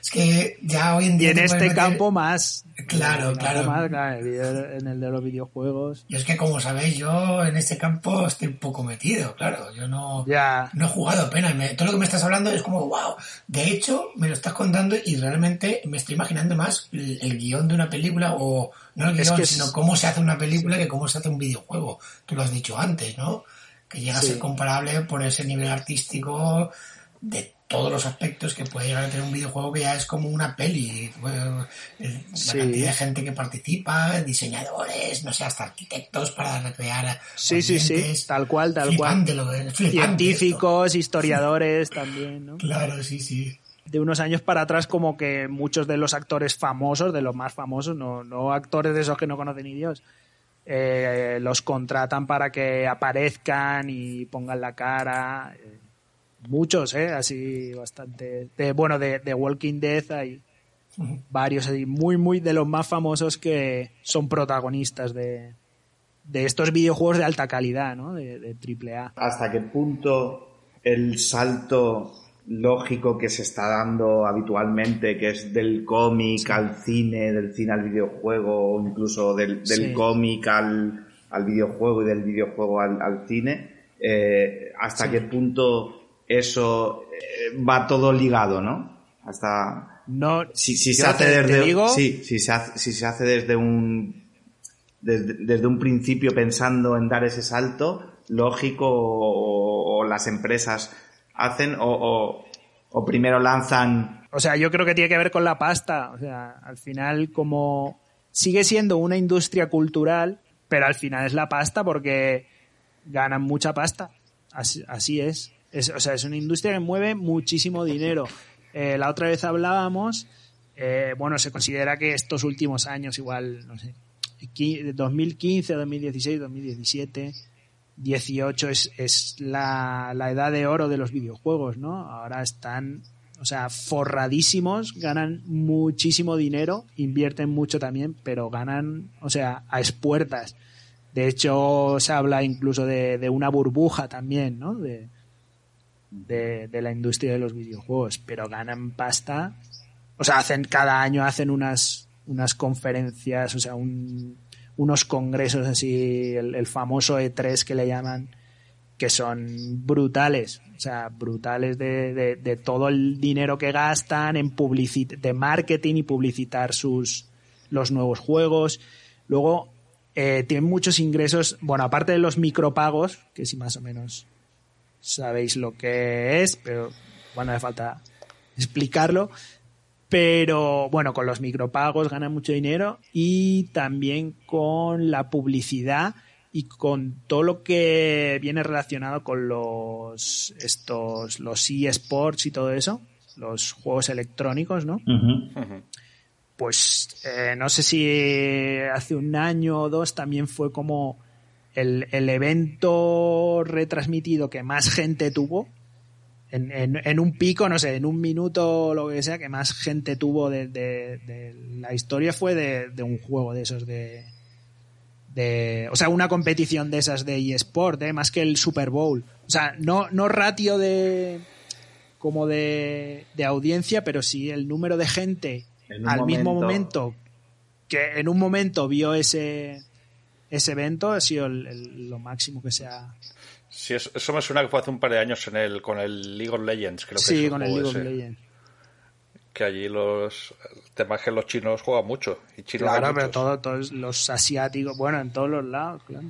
es, que ya hoy en día. Y en este meter... campo más. Claro, claro. Más, claro. En el de los videojuegos. Yo es que, como sabéis, yo en este campo estoy un poco metido, claro. Yo no, ya. no he jugado apenas. Todo lo que me estás hablando es como, wow. De hecho, me lo estás contando y realmente me estoy imaginando más el, el guion de una película o no el guion, es que sino es... cómo se hace una película que cómo se hace un videojuego. Tú lo has dicho antes, ¿no? Que llega sí. a ser comparable por ese nivel artístico de todos los aspectos que puede llegar a tener un videojuego que ya es como una peli. La sí. cantidad de gente que participa, diseñadores, no sé, hasta arquitectos para recrear. Sí, sí, sí, tal cual, tal cual. Lo, Científicos, esto. historiadores también, ¿no? Claro, sí, sí de unos años para atrás como que muchos de los actores famosos, de los más famosos, no, no actores de esos que no conocen ni Dios, eh, los contratan para que aparezcan y pongan la cara. Eh, muchos, ¿eh? Así bastante. De, bueno, de, de, Walking Dead hay varios así, muy, muy de los más famosos que son protagonistas de, de estos videojuegos de alta calidad, ¿no? De, de AAA. ¿Hasta qué punto el salto lógico que se está dando habitualmente, que es del cómic al cine, del cine al videojuego, o incluso del, del sí. cómic al, al, videojuego y del videojuego al, al cine, eh, hasta sí. qué punto eso eh, va todo ligado, ¿no? Hasta no si, si se hace te, desde te digo... sí, si se hace, si se hace desde un desde, desde, un principio pensando en dar ese salto lógico o, o las empresas hacen o, o, primero lanzan. O sea, yo creo que tiene que ver con la pasta. O sea, al final como sigue siendo una industria cultural, pero al final es la pasta porque ganan mucha pasta. Así, así es. es. O sea, es una industria que mueve muchísimo dinero. Eh, la otra vez hablábamos, eh, bueno, se considera que estos últimos años, igual, no sé, 2015, 2016, 2017 18 es, es la, la, edad de oro de los videojuegos, ¿no? Ahora están, o sea, forradísimos, ganan muchísimo dinero, invierten mucho también, pero ganan, o sea, a espuertas. De hecho, se habla incluso de, de una burbuja también, ¿no? De, de, de, la industria de los videojuegos, pero ganan pasta. O sea, hacen, cada año hacen unas, unas conferencias, o sea, un, unos congresos así, el, famoso E3 que le llaman, que son brutales, o sea, brutales de, de, de todo el dinero que gastan en publicit de marketing y publicitar sus los nuevos juegos. Luego eh, tienen muchos ingresos, bueno, aparte de los micropagos, que si más o menos sabéis lo que es, pero bueno, hace falta explicarlo pero bueno, con los micropagos ganan mucho dinero y también con la publicidad y con todo lo que viene relacionado con los estos los eSports y todo eso, los juegos electrónicos, ¿no? Uh -huh. pues eh, no sé si hace un año o dos también fue como el, el evento retransmitido que más gente tuvo. En, en, en, un pico, no sé, en un minuto o lo que sea, que más gente tuvo de, de, de la historia fue de, de, un juego de esos de, de. O sea, una competición de esas de eSport, ¿eh? más que el Super Bowl. O sea, no, no ratio de. como de, de audiencia, pero sí el número de gente al momento... mismo momento que en un momento vio ese ese evento ha sido el, el, lo máximo que se ha sí eso, eso, me suena que fue hace un par de años en el con el League of Legends creo que sí es con el League ese. of Legends que allí los el tema es que los chinos juegan mucho y chinos claro pero todos todo, los asiáticos bueno en todos los lados claro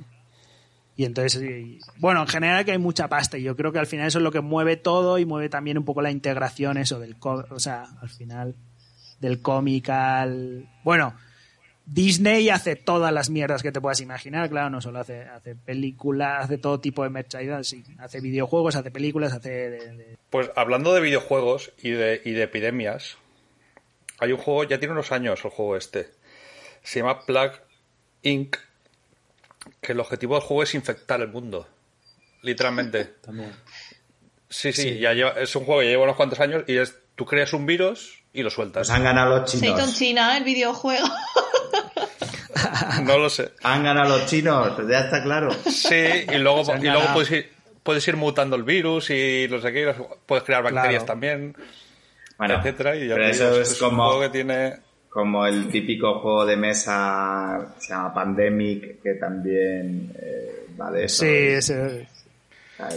y entonces y, bueno en general que hay mucha pasta y yo creo que al final eso es lo que mueve todo y mueve también un poco la integración eso del o sea al final del cómic al... Bueno, Disney hace todas las mierdas que te puedas imaginar, claro, no solo hace, hace películas, hace todo tipo de merchandising, hace videojuegos, hace películas, hace... De, de... Pues hablando de videojuegos y de, y de epidemias, hay un juego, ya tiene unos años el juego este, se llama Plague Inc., que el objetivo del juego es infectar el mundo, literalmente. También. Sí, sí, sí. Ya lleva, es un juego que lleva unos cuantos años y es, tú creas un virus y lo sueltas. Pues han ganado los chinos. Seiton China, el videojuego. no lo sé. Han ganado los chinos, ya está claro. Sí, y luego, y luego puedes, ir, puedes ir mutando el virus y no sé qué, puedes crear bacterias claro. también, bueno, etcétera. Y ya pero eso es, es como, un juego que tiene... como el típico juego de mesa que se llama Pandemic, que también eh, va de eso. Sí, ese...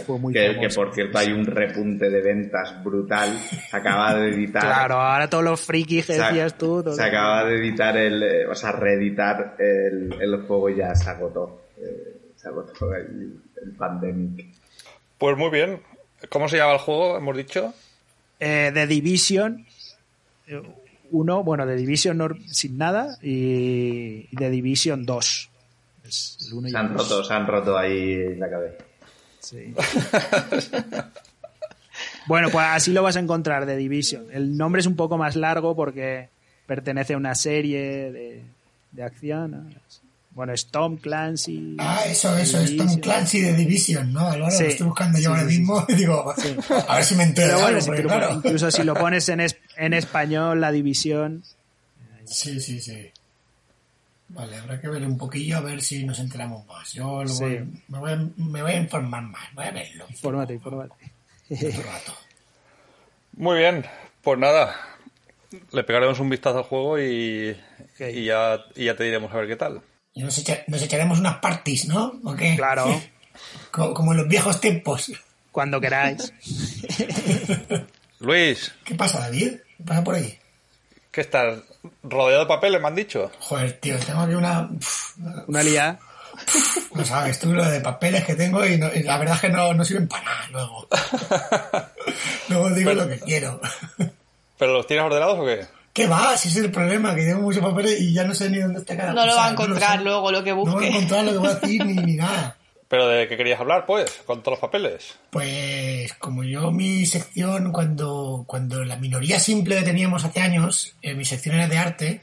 Fue muy que, que, por cierto hay un repunte de ventas brutal. Se acaba de editar. Claro, ahora todos los frikis que decías tú. Se acaba de editar el. O sea, reeditar el, el juego y ya se agotó. Eh, se agotó el, el, Pandemic. Pues muy bien. ¿Cómo se llama el juego? Hemos dicho. Eh, The Division. Uno, bueno, The Division no, sin nada. Y The Division 2. Es el uno y se han el roto, se han roto ahí la cabeza. Sí. bueno, pues así lo vas a encontrar de Division. El nombre es un poco más largo porque pertenece a una serie de, de acción. Bueno, es Tom Clancy. Ah, eso, eso, es Tom Clancy de Division, ¿no? Ahora sí. lo estoy buscando yo sí, ahora mismo y digo, sí. a ver si me entero. Pero bueno, algo, porque, si claro. incluso si lo pones en, es, en español, la división. Sí, sí, sí. Vale, habrá que ver un poquillo a ver si nos enteramos más. Yo lo sí. voy, me, voy a, me, voy a, informar más, voy a verlo. Infórmate, infórmate. Muy bien, pues nada, le pegaremos un vistazo al juego y, okay. y, ya, y ya te diremos a ver qué tal. Y nos, echa, nos echaremos unas parties, ¿no? ¿O qué? Claro. como, como en los viejos tiempos. Cuando queráis. Luis. ¿Qué pasa, David? ¿Qué pasa por ahí? ¿Qué estás? ¿Rodeado de papeles, me han dicho? Joder, tío, tengo aquí una... Una liada. No sabes tú lo de papeles que tengo y, no, y la verdad es que no, no, sirven para nada luego. luego digo pero, lo que quiero. ¿Pero los tienes ordenados o qué? ¿Qué va? Si ese es el problema, que tengo muchos papeles y ya no sé ni dónde está cada No cosa. lo va a encontrar no luego lo que busque. No va a encontrar lo que voy a decir ni, ni nada. ¿Pero de qué querías hablar, pues? Con todos los papeles. Pues como yo mi sección, cuando, cuando la minoría simple que teníamos hace años, eh, mi sección era de arte,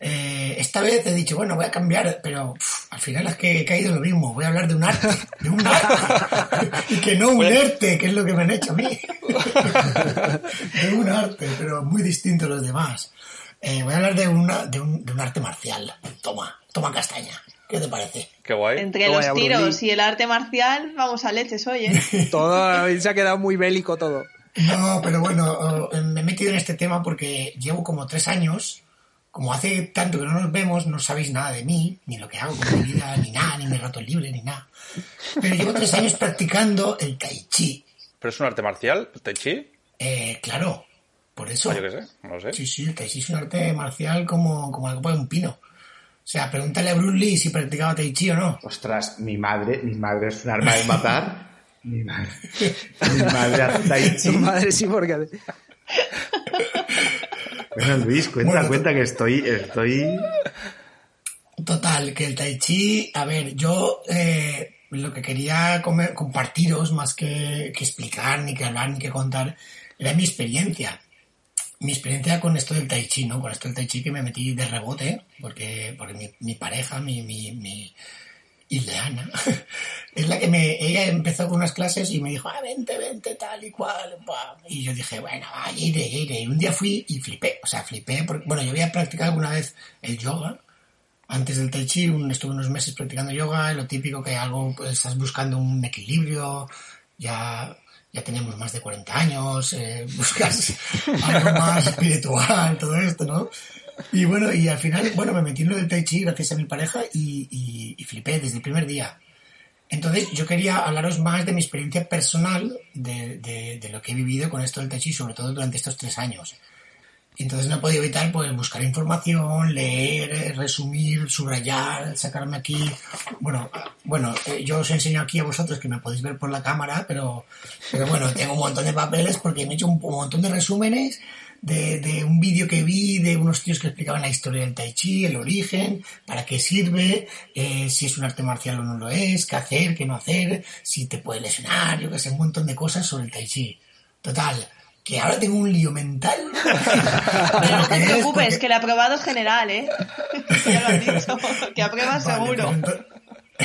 eh, esta vez he dicho, bueno, voy a cambiar, pero pff, al final es que he caído en lo mismo. Voy a hablar de un arte, de un arte. y que no un arte, que es lo que me han hecho a mí. de un arte, pero muy distinto a los demás. Eh, voy a hablar de, una, de, un, de un arte marcial. Toma, toma castaña. ¿Qué te parece? Qué guay. Entre Qué los guay, tiros Bruce y el arte marcial, vamos a leches hoy, ¿eh? todo se ha quedado muy bélico todo. No, pero bueno, me he metido en este tema porque llevo como tres años, como hace tanto que no nos vemos, no sabéis nada de mí, ni lo que hago con mi vida, ni nada, ni mi rato libre, ni nada. Pero llevo tres años practicando el tai chi. ¿Pero es un arte marcial, el tai chi? Eh, claro, por eso. Ah, yo qué sé, no lo sé. Sí, sí, el tai chi es un arte marcial como, como la copa de un pino. O sea, pregúntale a Bruce Lee si practicaba Tai Chi o no. Ostras, mi madre, mi madre es un arma de matar. mi madre. Mi madre hace Tai Chi. Tu madre sí, porque. Bueno, Luis, cuenta, bueno, cuenta que estoy, estoy. Total, que el Tai Chi, a ver, yo eh, lo que quería comer, compartiros más que, que explicar, ni que hablar, ni que contar, era mi experiencia. Mi experiencia con esto del tai chi, ¿no? Con esto del tai chi que me metí de rebote, porque, porque mi, pareja, mi, mi, mi Ileana, es la que me, ella empezó con unas clases y me dijo, ah, vente, vente, tal y cual, y yo dije, bueno, va, iré, iré, y un día fui y flipé, o sea, flipé, porque, bueno, yo había practicado alguna vez el yoga, antes del tai chi, estuve unos meses practicando yoga, lo típico que algo, pues estás buscando un equilibrio, ya ya tenemos más de 40 años, eh, buscas algo más espiritual, todo esto, ¿no? Y bueno, y al final, bueno, me metí en lo del Tai Chi gracias a mi pareja y, y, flipé desde el primer día. Entonces, yo quería hablaros más de mi experiencia personal, de, de, de, lo que he vivido con esto del Tai Chi, sobre todo durante estos tres años. Entonces no he podido evitar pues, buscar información, leer, resumir, subrayar, sacarme aquí. Bueno, bueno, eh, yo os enseño aquí a vosotros que me podéis ver por la cámara, pero, pero bueno, tengo un montón de papeles porque me he hecho un, montón de resúmenes de, de un vídeo que vi de unos tíos que explicaban la historia del tai chi, el origen, para qué sirve, eh, si es un arte marcial o no lo es, qué hacer, qué no hacer, si te puede lesionar, yo que sé, un montón de cosas sobre el tai chi. Total, que ahora tengo un lío mental. no te preocupes, que el aprobado es general, ¿eh? ya lo has dicho, que apruebas seguro.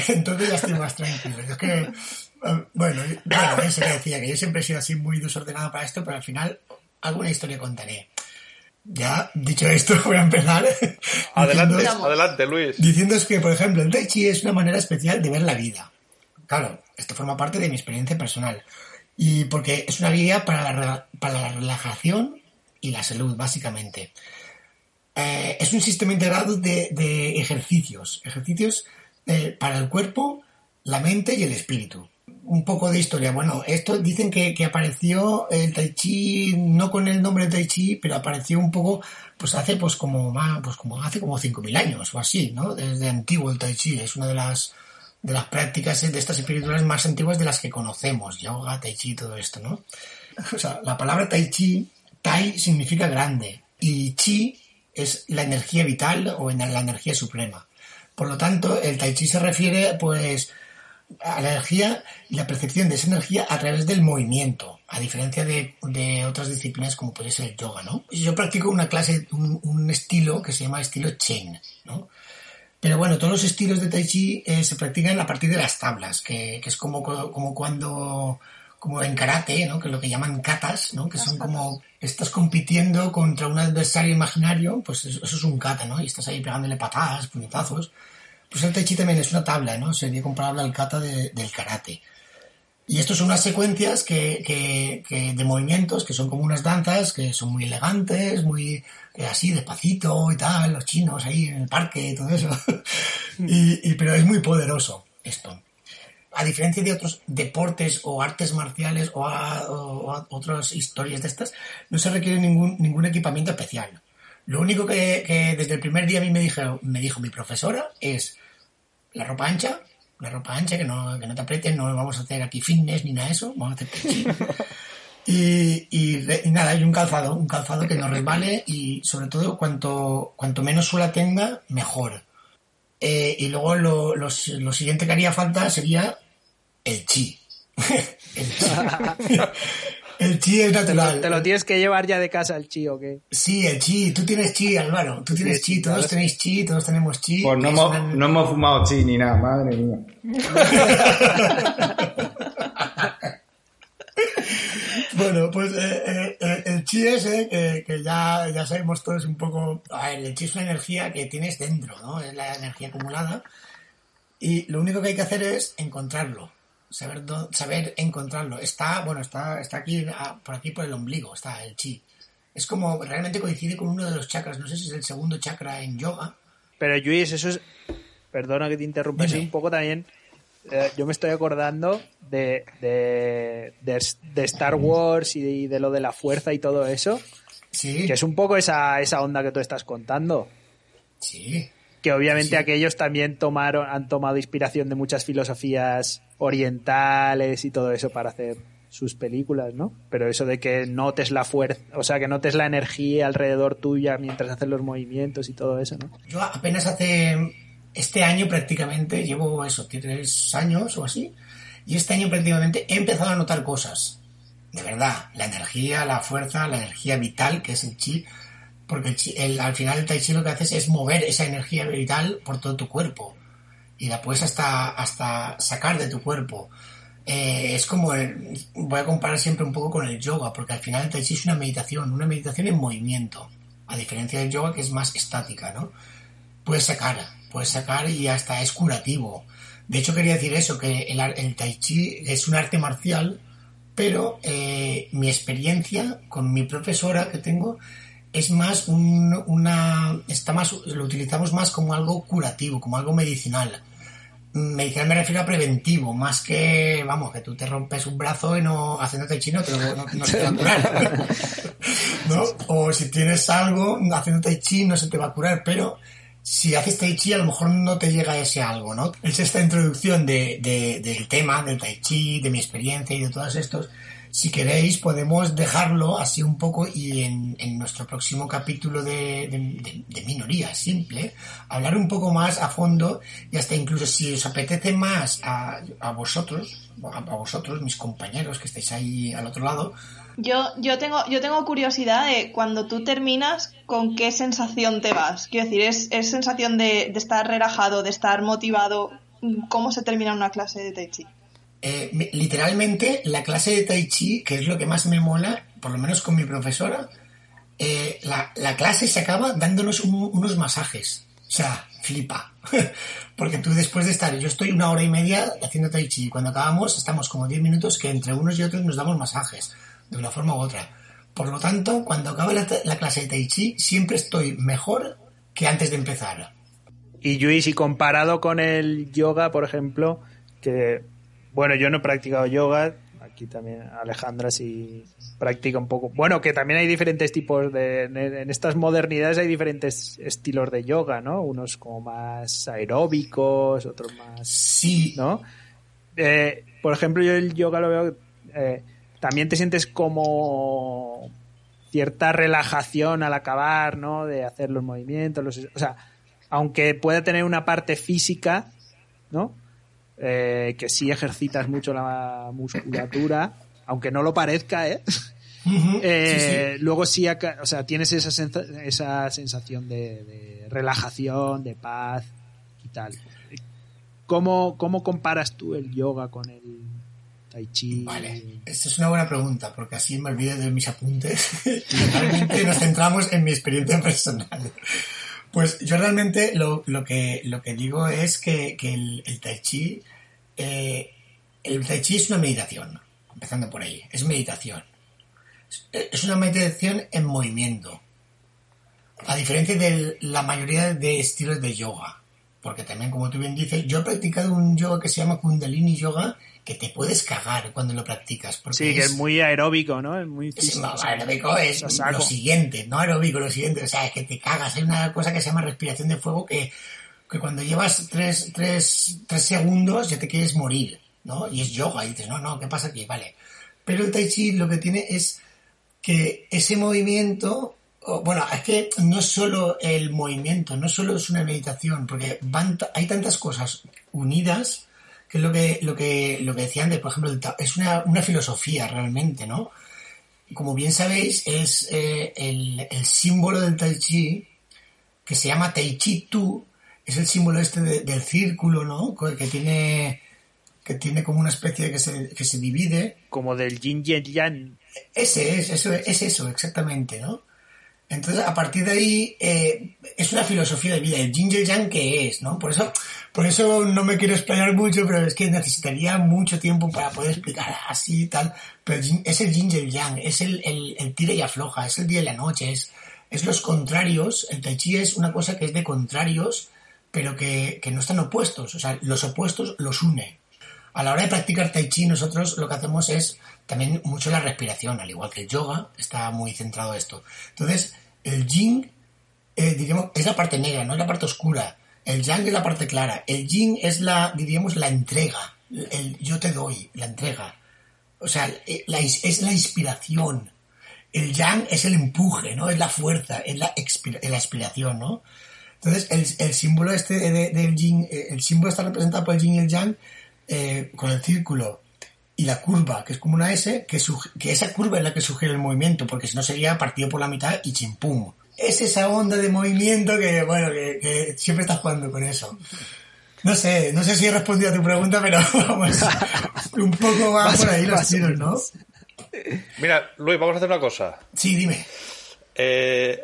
Entonces, ya estoy más tranquilo. Es que, eh, bueno, bueno, eso que decía, que yo siempre he sido así muy desordenado para esto, pero al final alguna historia contaré. Ya, dicho esto, voy a empezar. Adelante, adelante, Luis. Diciendo que, por ejemplo, el Tai Chi es una manera especial de ver la vida. Claro, esto forma parte de mi experiencia personal. Y porque es una guía para la, para la relajación y la salud, básicamente. Eh, es un sistema integrado de, de ejercicios, ejercicios eh, para el cuerpo, la mente y el espíritu. Un poco de historia. Bueno, esto dicen que, que, apareció el Tai Chi, no con el nombre de Tai Chi, pero apareció un poco, pues hace pues como pues como hace como 5.000 años o así, ¿no? Desde antiguo el Tai Chi. Es una de las, de las prácticas de estas espirituales más antiguas de las que conocemos, yoga, tai chi, todo esto, ¿no? O sea, la palabra tai chi, tai significa grande y chi es la energía vital o la energía suprema. Por lo tanto, el tai chi se refiere, pues, a la energía y la percepción de esa energía a través del movimiento, a diferencia de, de otras disciplinas como puede ser el yoga, ¿no? Yo practico una clase, un, un estilo que se llama estilo Chen, ¿no? Pero bueno, todos los estilos de Tai Chi eh, se practican a partir de las tablas, que, que, es como, como cuando, como en karate, ¿no? Que es lo que llaman katas, ¿no? Que son como, estás compitiendo contra un adversario imaginario, pues eso, es un kata, ¿no? Y estás ahí pegándole patadas, puñetazos. Pues el Tai Chi también es una tabla, ¿no? Sería comparable al kata del karate. Y estos son unas secuencias que, que, que, de movimientos que son como unas danzas que son muy elegantes, muy así despacito y tal, los chinos ahí en el parque y todo eso. y, y, pero es muy poderoso esto. A diferencia de otros deportes o artes marciales o, a, o a otras historias de estas, no se requiere ningún, ningún equipamiento especial. Lo único que, que desde el primer día a mí me dijo, me dijo mi profesora es la ropa ancha, la ropa ancha, que no, que no te aprieten, no vamos a hacer aquí fitness ni nada de eso, vamos a hacer y, y, y, nada, hay un calzado, un calzado que no resbale y sobre todo cuanto, cuanto menos suela tenga, mejor. Eh, y luego lo, lo, lo, siguiente que haría falta sería el chi. el chi. El chi es natural. ¿Te lo tienes que llevar ya de casa el chi o qué? Sí, el chi. Tú tienes chi, Álvaro. Tú tienes chi. Todos tenéis chi. Todos tenemos chi. Pues no, hemos, una... no hemos fumado chi ni nada. Madre mía. bueno, pues eh, eh, el chi ese, que, que, ya, ya sabemos todos un poco... A ver, el chi es una energía que tienes dentro, ¿no? Es la energía acumulada. Y lo único que hay que hacer es encontrarlo saber, saber encontrarlo. Está, bueno, está, está aquí, por aquí por el ombligo, está el chi. Es como, realmente coincide con uno de los chakras, no sé si es el segundo chakra en yoga. Pero Luis, eso es, perdona que te interrumpa, un poco también, eh, yo me estoy acordando de, de, de, de Star Wars y de, lo de la fuerza y todo eso. Sí. Que es un poco esa, esa onda que tú estás contando. Sí. Que obviamente sí. aquellos también tomaron, han tomado inspiración de muchas filosofías orientales y todo eso para hacer sus películas, ¿no? Pero eso de que notes la fuerza, o sea, que notes la energía alrededor tuya mientras haces los movimientos y todo eso, ¿no? Yo apenas hace este año prácticamente, llevo eso, tres años o así, y este año prácticamente he empezado a notar cosas. de verdad, la energía, la fuerza, la energía vital que es el chi, porque el al final el tai chi lo que haces es mover esa energía vital por todo tu cuerpo y la puedes hasta, hasta sacar de tu cuerpo. Eh, es como, voy a comparar siempre un poco con el yoga, porque al final el tai chi es una meditación, una meditación en movimiento, a diferencia del yoga que es más estática, ¿no? Puedes sacar, puedes sacar y hasta es curativo. De hecho quería decir eso, que el, el tai chi es un arte marcial, pero eh, mi experiencia con mi profesora que tengo es más una está más lo utilizamos más como algo curativo como algo medicinal medicinal me refiero a preventivo más que vamos que tú te rompes un brazo y no haciéndote chino te no, te va a curar ¿no? o si tienes algo haciéndote chi no se te va a curar pero si haces Tai Chi a lo mejor no te llega ese algo, ¿no? Es esta introducción de, del tema, del Tai Chi, de mi experiencia y de todos estos. Si queréis podemos dejarlo así un poco y en, nuestro próximo capítulo de, de, minoría simple, hablar un poco más a fondo y hasta incluso si os apetece más a, a vosotros, a vosotros, mis compañeros que estáis ahí al otro lado, yo, yo, tengo, yo tengo curiosidad de cuando tú terminas, ¿con qué sensación te vas? Quiero decir, ¿es, es sensación de, de, estar relajado, de estar motivado? ¿Cómo se termina una clase de Tai Chi? Eh, literalmente, la clase de Tai Chi, que es lo que más me mola, por lo menos con mi profesora, eh, la, la, clase se acaba dándonos unos masajes. O sea, flipa. Porque tú después de estar, yo estoy una hora y media haciendo Tai Chi, y cuando acabamos estamos como 10 minutos que entre unos y otros nos damos masajes de una forma u otra. Por lo tanto, cuando acabe la, clase de Tai Chi, siempre estoy mejor que antes de empezar. Y Luis, y comparado con el yoga, por ejemplo, que, bueno, yo no he practicado yoga, aquí también Alejandra sí practica un poco. Bueno, que también hay diferentes tipos de. En estas modernidades hay diferentes estilos de yoga, ¿no? Unos como más aeróbicos, otros más. Sí. ¿No? Eh, por ejemplo, yo el yoga lo veo. Eh, también te sientes como cierta relajación al acabar, ¿no? De hacer los movimientos, los, o sea, aunque pueda tener una parte física, ¿no? Eh, que sí ejercitas mucho la musculatura, aunque no lo parezca, ¿eh? eh luego sí, o sea, tienes esa, esa sensación de, de, relajación, de paz y tal. ¿Cómo, ¿Cómo comparas tú el yoga con el, Vale, esta es una buena pregunta, porque así me olvido de mis apuntes y realmente nos centramos en mi experiencia personal. Pues yo realmente lo, lo, que, lo que digo es que, que el, el, Tai Chi, eh, el Tai Chi es una meditación, empezando por ahí, es meditación. Es una meditación en movimiento, a diferencia de la mayoría de estilos de yoga, porque también, como tú bien dices, yo he practicado un yoga que se llama Kundalini Yoga, que te puedes cagar cuando lo practicas. Porque sí, que es muy aeróbico, ¿no? Es muy aeróbico es lo siguiente, no aeróbico, lo siguiente, o sea, es que te cagas. Hay una cosa que se llama respiración de fuego que, que cuando llevas tres, tres, tres segundos ya te quieres morir, ¿no? Y es yoga, y dices, no, no, ¿qué pasa aquí? Vale. Pero el Tai Chi lo que tiene es que ese movimiento bueno, es que no es solo el movimiento, no solo es una meditación, porque van, hay tantas cosas unidas que es lo que, lo que, lo que decía antes, por ejemplo, es una, una filosofía realmente, ¿no? Como bien sabéis, es eh, el, el, símbolo del Tai Chi, que se llama Tai Chi Tu, es el símbolo este del círculo, ¿no? Que tiene, que tiene como una especie que se, que se divide. Como del yin y yang. Ese es, eso es eso, exactamente, ¿no? Entonces, a partir de ahí, eh, es una filosofía de vida. El y yang, ¿qué es? ¿no? Por eso, por eso no me quiero explayar mucho, pero es que necesitaría mucho tiempo para poder explicar así y tal. Pero es el el yang, es el, el, el tira y afloja, es el día y la noche, es, es los contrarios. El tai chi es una cosa que es de contrarios, pero que, que no están opuestos. O sea, los opuestos los une. A la hora de practicar tai chi, nosotros lo que hacemos es también mucho la respiración, al igual que el yoga, está muy centrado esto. Entonces, el yin, eh, diríamos, es la parte negra, no es la parte oscura. El yang es la parte clara. El yin es la, diríamos, la entrega. El yo te doy, la entrega. O sea, eh, es la inspiración. El yang es el empuje, ¿no? Es la fuerza, es la, la inspiración, ¿no? Entonces, el, símbolo este del yin, eh, el símbolo está representado por el yin y el yang con el círculo y la curva, que es como una S, que, que esa curva es la que sugiere el movimiento, porque si no sería partido por la mitad y chimpum. Es esa onda de movimiento que, bueno, que, siempre estás jugando con eso. No sé, no sé si he respondido a tu pregunta, pero vamos, un poco más por ahí los tiros, ¿no? Mira, Luis, vamos a hacer una cosa. Sí, dime. Eh,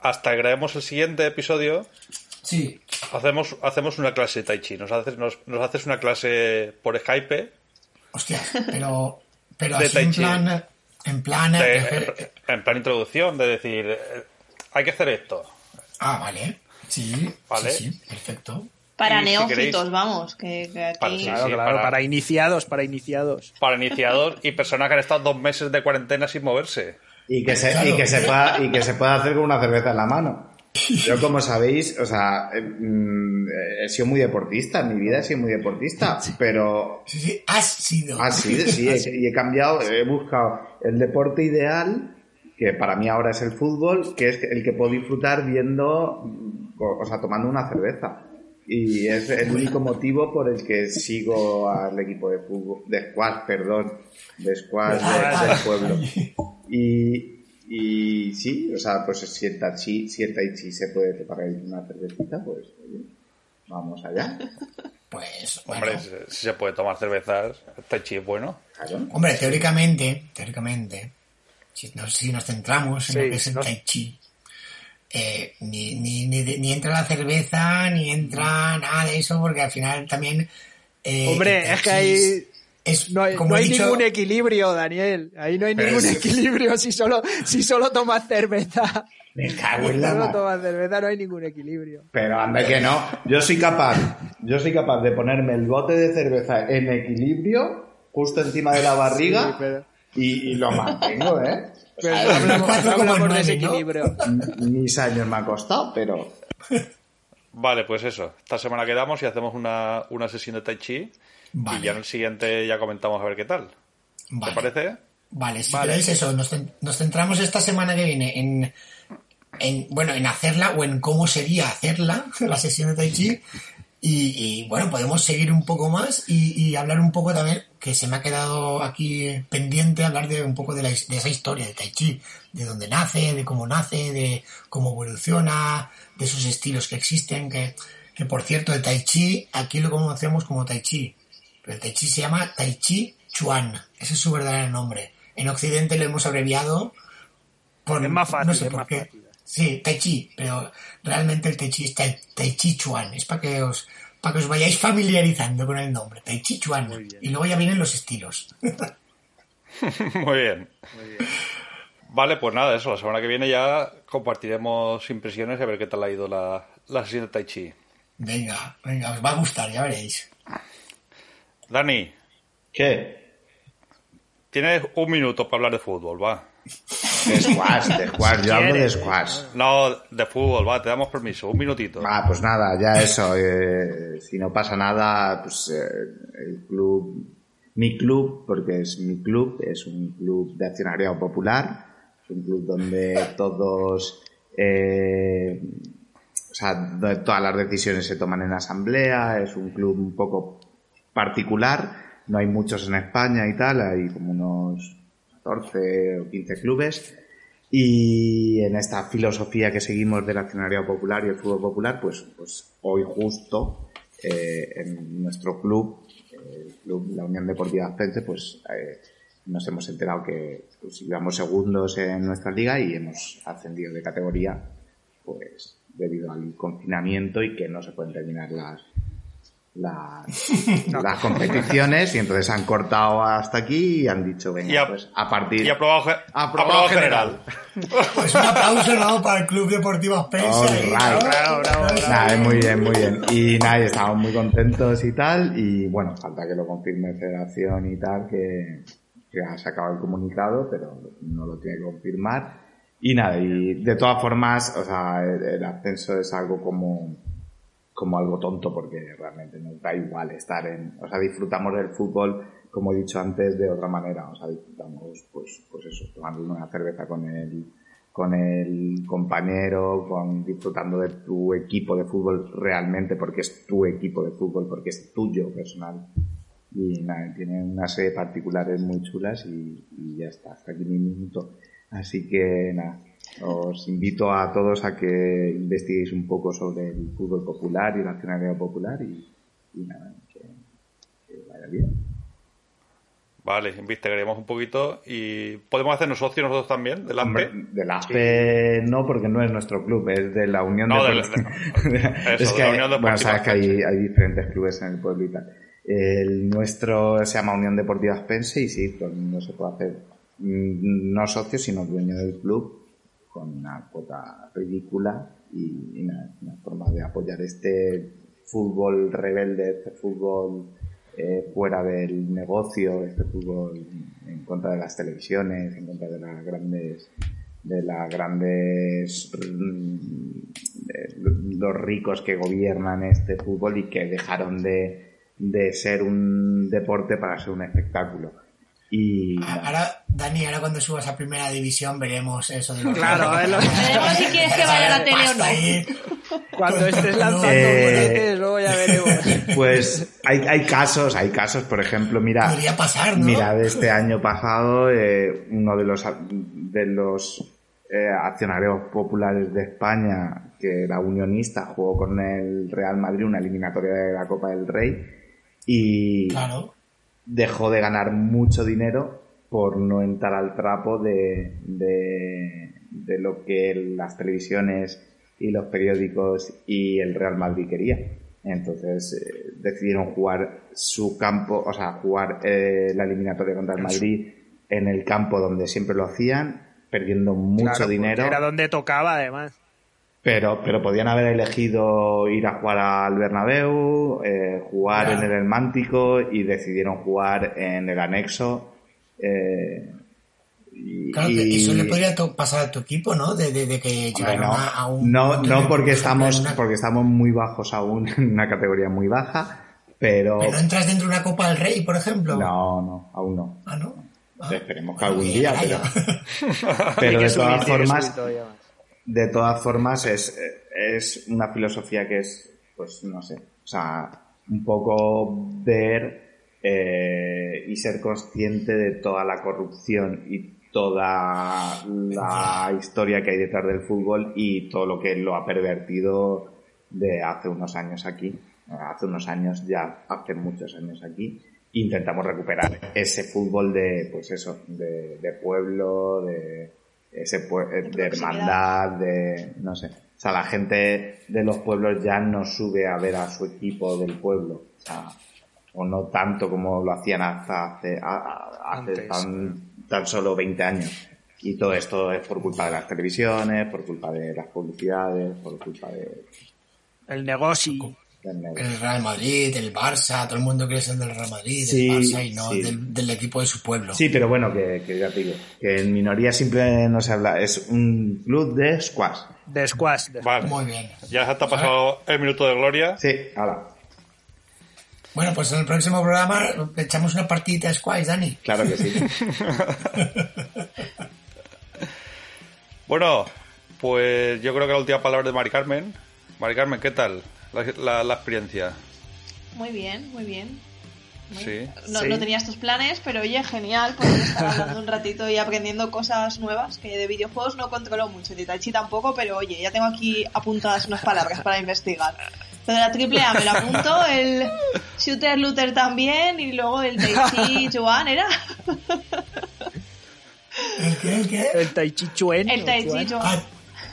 hasta que grabemos el siguiente episodio, sí. hacemos, hacemos una clase de Tai Chi. Nos haces, nos, haces una clase por Skype. Hostia, pero, pero así en plan. En plan, en, plan introducción, de decir, eh, hay que hacer esto. Ah, vale. Sí, ¿Vale? sí, perfecto. Para neófitos, vamos, que, aquí... Para, para, iniciados, para iniciados. Para iniciados y personas que han estado dos meses de cuarentena sin moverse. Y que, se, y, que se pueda, y que se pueda hacer con una cerveza en la mano. Yo, como sabéis, o sea, eh, mm, he sido muy deportista, en mi vida he sido muy deportista, pero... Sí, sí, has sido. Has sido, sí, y he cambiado, he buscado el deporte ideal, que para mí ahora es el fútbol, que es el que puedo disfrutar viendo, o sea, tomando una cerveza. Y es el único motivo por el que sigo al equipo de fútbol, de squash, perdón, de squash del pueblo. Y, y sí, o sea, pues si en Tai Chi, si Chi se puede preparar una cervecita, pues vamos allá. Pues, Hombre, si se puede tomar cervezas, Tai Chi es bueno. Hombre, teóricamente, teóricamente, si nos, si nos centramos en lo que es el Tai Chi, eh, ni, ni, ni, entra la cerveza, ni entra nada de eso, porque al final también... Eh, Hombre, es que hay... no hay, ningún equilibrio, Daniel. Ahí no hay ningún equilibrio si solo, si solo tomas cerveza. Me cago en la Si solo tomas cerveza no hay ningún equilibrio. Pero anda que no. Yo soy capaz, yo soy capaz de ponerme el bote de cerveza en equilibrio, justo encima de la barriga, y, y, lo mantengo, ¿eh? Pero hablamos, de ese equilibrio. Mis años me ha costado, pero. Vale, pues eso. Esta semana quedamos y hacemos una, una sesión de Tai Chi. Y ya en el siguiente ya comentamos a ver qué tal. ¿Te parece? Vale, si queréis eso, nos, nos, centramos esta semana que viene en, en, bueno, en hacerla o en cómo sería hacerla, la sesión de Tai Chi. Y, bueno, podemos seguir un poco más y, hablar un poco también, que se me ha quedado aquí pendiente hablar de un poco de, la, de esa historia de Tai Chi, de dónde nace, de cómo nace, de cómo evoluciona, de esos estilos que existen, que, que por cierto, el Tai Chi, aquí lo conocemos como Tai Chi, pero el Tai Chi se llama Tai Chi Chuan, ese es su verdadero nombre. En Occidente lo hemos abreviado por... Es más fácil, no sé por qué. Sí, Tai Chi, pero realmente el Tai Chi es Tai, Chi Chuan. Es para que os para que os vayáis familiarizando con el nombre. Tai Chi Chuan. Y luego ya vienen los estilos. Muy bien. Vale, pues nada, eso. La semana que viene ya compartiremos impresiones y a ver qué tal ha ido la, la sesión de Tai Chi. Venga, venga, os va a gustar, ya veréis. Dani. ¿Qué? Tienes un minuto para hablar de fútbol, va. De squash, de squash, yo hablo de squash. No, de fútbol, va, te damos permiso, un minutito. Ah, pues nada, ya eso, eh, si no pasa nada, pues eh, el club, mi club, porque es mi club, es un club de accionariado popular, es un club donde todos, eh, o sea, todas las decisiones se toman en asamblea, es un club un poco particular, no hay muchos en España y tal, hay como unos 14 o 15 clubes. Y en esta filosofía que seguimos del accionariado popular y el fútbol popular, pues, pues hoy justo eh, en nuestro club, el club, la Unión Deportiva Aspense, pues eh, nos hemos enterado que pues, íbamos segundos en nuestra liga y hemos ascendido de categoría, pues debido al confinamiento y que no se pueden terminar las, las, competiciones y entonces han cortado hasta aquí y han dicho, venga, pues a partir... Y aprobado, aprobado, general. Pues un aplauso ¿no? para el Club Deportivo Spencer. Bravo, bravo, muy bien, muy bien. Y nada, estamos muy contentos y tal. Y bueno, falta que lo confirme Federación y tal, que, que ha sacado el comunicado, pero no lo tiene que confirmar. Y nada, y de todas formas, o sea, el ascenso es algo como como algo tonto porque realmente nos da igual estar en, o sea, disfrutamos del fútbol, como he dicho antes, de otra manera, o sea, disfrutamos, pues, pues eso, tomando una cerveza con el, con el compañero, con, disfrutando de tu equipo de fútbol realmente porque es tu equipo de fútbol, porque es tuyo personal. y nada, tiene una serie de particulares muy chulas y, y ya está, hasta aquí mi minuto. Así que nada, os invito a todos a que investiguéis un poco sobre el fútbol popular y la accionariado popular y, y nada, que, que vaya bien. Vale, investigaremos un poquito y podemos hacernos socios nosotros también del AMPE. del ASPE no, porque no es nuestro club, es de la Unión No, de, de- eso, es de que la hay, Unión bueno, sabes que hay, diferentes clubes en el pueblo y tal. El nuestro se llama Unión Deportiva Aspense y sí, todo el mundo se puede hacer mm, no socio, sino dueño del club con una cuota ridícula y, una forma de apoyar este fútbol rebelde, este fútbol eh, fuera del negocio, este fútbol en contra de las televisiones, en contra de las grandes de las grandes mm, de los ricos que gobiernan este fútbol y que dejaron de, de ser un deporte para ser un espectáculo. Y Ahora, Dani, ahora cuando subas a primera división veremos eso de los Claro, Veremos si quieres que vaya a la tele o no. ahí. cuando estés lanzando Eh, luego ya veremos. Pues hay, hay casos, hay casos, por ejemplo, mira, Podría pasar, ¿no? mira, de este año pasado, eh, uno de los, de los eh, accionarios populares de España, que era unionista, jugó con el Real Madrid una eliminatoria de la Copa del Rey y Claro. Dejó de ganar mucho dinero por no entrar al trapo de, de, de lo que las televisiones y los periódicos y el Real Madrid quería. Entonces eh, decidieron jugar su campo, o sea, jugar eh, la eliminatoria contra el Madrid en el campo donde siempre lo hacían, perdiendo mucho Claro, dinero. Era donde tocaba, además. Pero, pero podían haber elegido ir a jugar al Bernabéu, eh, jugar Claro. en el Hermántico y decidieron jugar en el anexo. eh, y, Claro, que eso le podría to- pasar a tu equipo, ¿no? De, de- de que llegaron no, a, a un... no, no porque estamos, una- porque estamos muy bajos aún, en una categoría muy baja, pero Pero no entras dentro de una Copa del Rey, por ejemplo. no, no, aún no. Ah, ¿no? Ah. Esperemos que algún Oye, día, pero, pero de todas formas, subir todavía más. De todas formas es, es una filosofía que es, pues no sé, o sea, un poco ver eh, y ser consciente de toda la corrupción y toda la historia que hay detrás del fútbol y todo lo que lo ha pervertido de hace unos años aquí, hace unos años ya, hace muchos años aquí, intentamos recuperar ese fútbol de, pues eso, de, de pueblo, de ese pue- de hermandad, de, no sé. O sea, la gente de los pueblos ya no sube a ver a su equipo del pueblo. O sea, o no tanto como lo hacían hasta hace, a- a- hace Antes. tan, tan solo 20 años. Y todo esto es por culpa de las televisiones, por culpa de las publicidades, por culpa de, El negocio. El Real Madrid, el Barça, todo el mundo quiere ser del Real Madrid, Sí, del Barça y no sí. del, del equipo de su pueblo. Sí, pero bueno, que, que ya te digo, que en minoría simple no se habla, es un club de squash. De squash. de- Vale. Muy bien. Ya se te ha pasado el minuto de gloria. Sí, ahora, Bueno, pues en el próximo programa echamos una partidita de squash, Dani. claro que sí. Bueno, pues yo creo que la última palabra es de Mari Carmen. Mari Carmen, ¿qué tal la, la- la experiencia? Muy bien, muy bien. Muy- Sí. No, Sí. no tenía estos planes, pero oye, genial poder estar hablando un ratito y aprendiendo cosas nuevas, que de videojuegos no controlo mucho, de Tai Chi tampoco, pero oye, ya tengo aquí apuntadas unas palabras para investigar. Lo de la triple A me lo apunto, el Shooter Looter también, y luego el Tai Chi Chuan, ¿era? ¿El qué? ¿El qué? El Tai Chi Chuan. El Tai Chi Chuan. Chuan. Ah,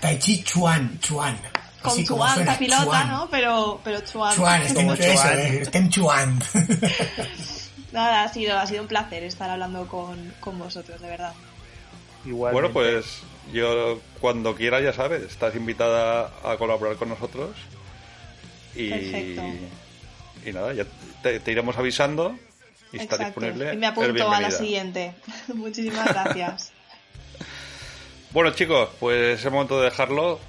Tai Chi Chuan, Chuan. Con Chuan, suena, la pilota, Chuan. ¿no? Pero, pero Chuan. Chuan, estem, Como eso, Chuan. eh, Chuan. Nada, ha sido, ha sido un placer estar hablando con, con vosotros, de verdad. Igualmente. Bueno, pues yo cuando quiera, ya sabes, estás invitada a colaborar con nosotros. Y, Perfecto. y nada, ya te, te iremos avisando y está disponible. Y me apunto a la siguiente. Muchísimas gracias. Bueno, chicos, pues es el momento de dejarlo.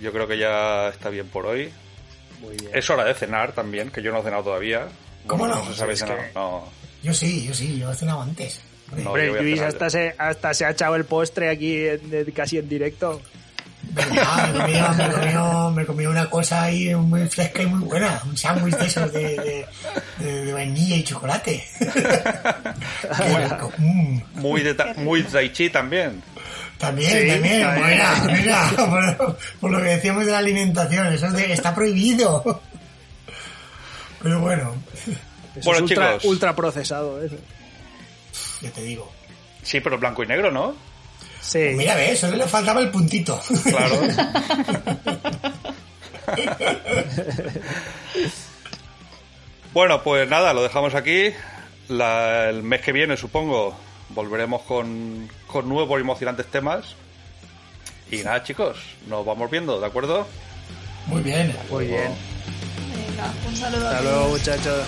Yo creo que ya está bien por hoy. Muy bien. Es hora de cenar también, que yo no he cenado todavía. ¿Cómo Bueno, no? que- No, Yo sí, yo sí, yo he cenado antes. Hombre, No, Luis cenar hasta yo. se, hasta se ha echado el postre aquí en- de- casi en directo. Verdad, me comía, me, comía una cosa ahí muy fresca y muy buena. Un sándwich de esos de, de, de, de vainilla y chocolate. Qué rico. Mm. Muy, de ta- muy tai chi también. También, Sí, también, también. mira, mira, por, por lo que decíamos de la alimentación, eso es de- está prohibido. Pero bueno, Eso Bueno, es ultra, chicos. ultra procesado eso. ya te digo. Sí, pero blanco y negro, ¿no? Sí. Mira, ve, solo le faltaba el puntito. Claro. bueno, pues nada, lo dejamos aquí. La- el mes que viene, supongo, volveremos con, con nuevos y emocionantes temas. Y nada, chicos, nos vamos viendo, ¿de acuerdo? Muy bien. Muy bien. Venga, un saludo a Hasta luego, muchachos.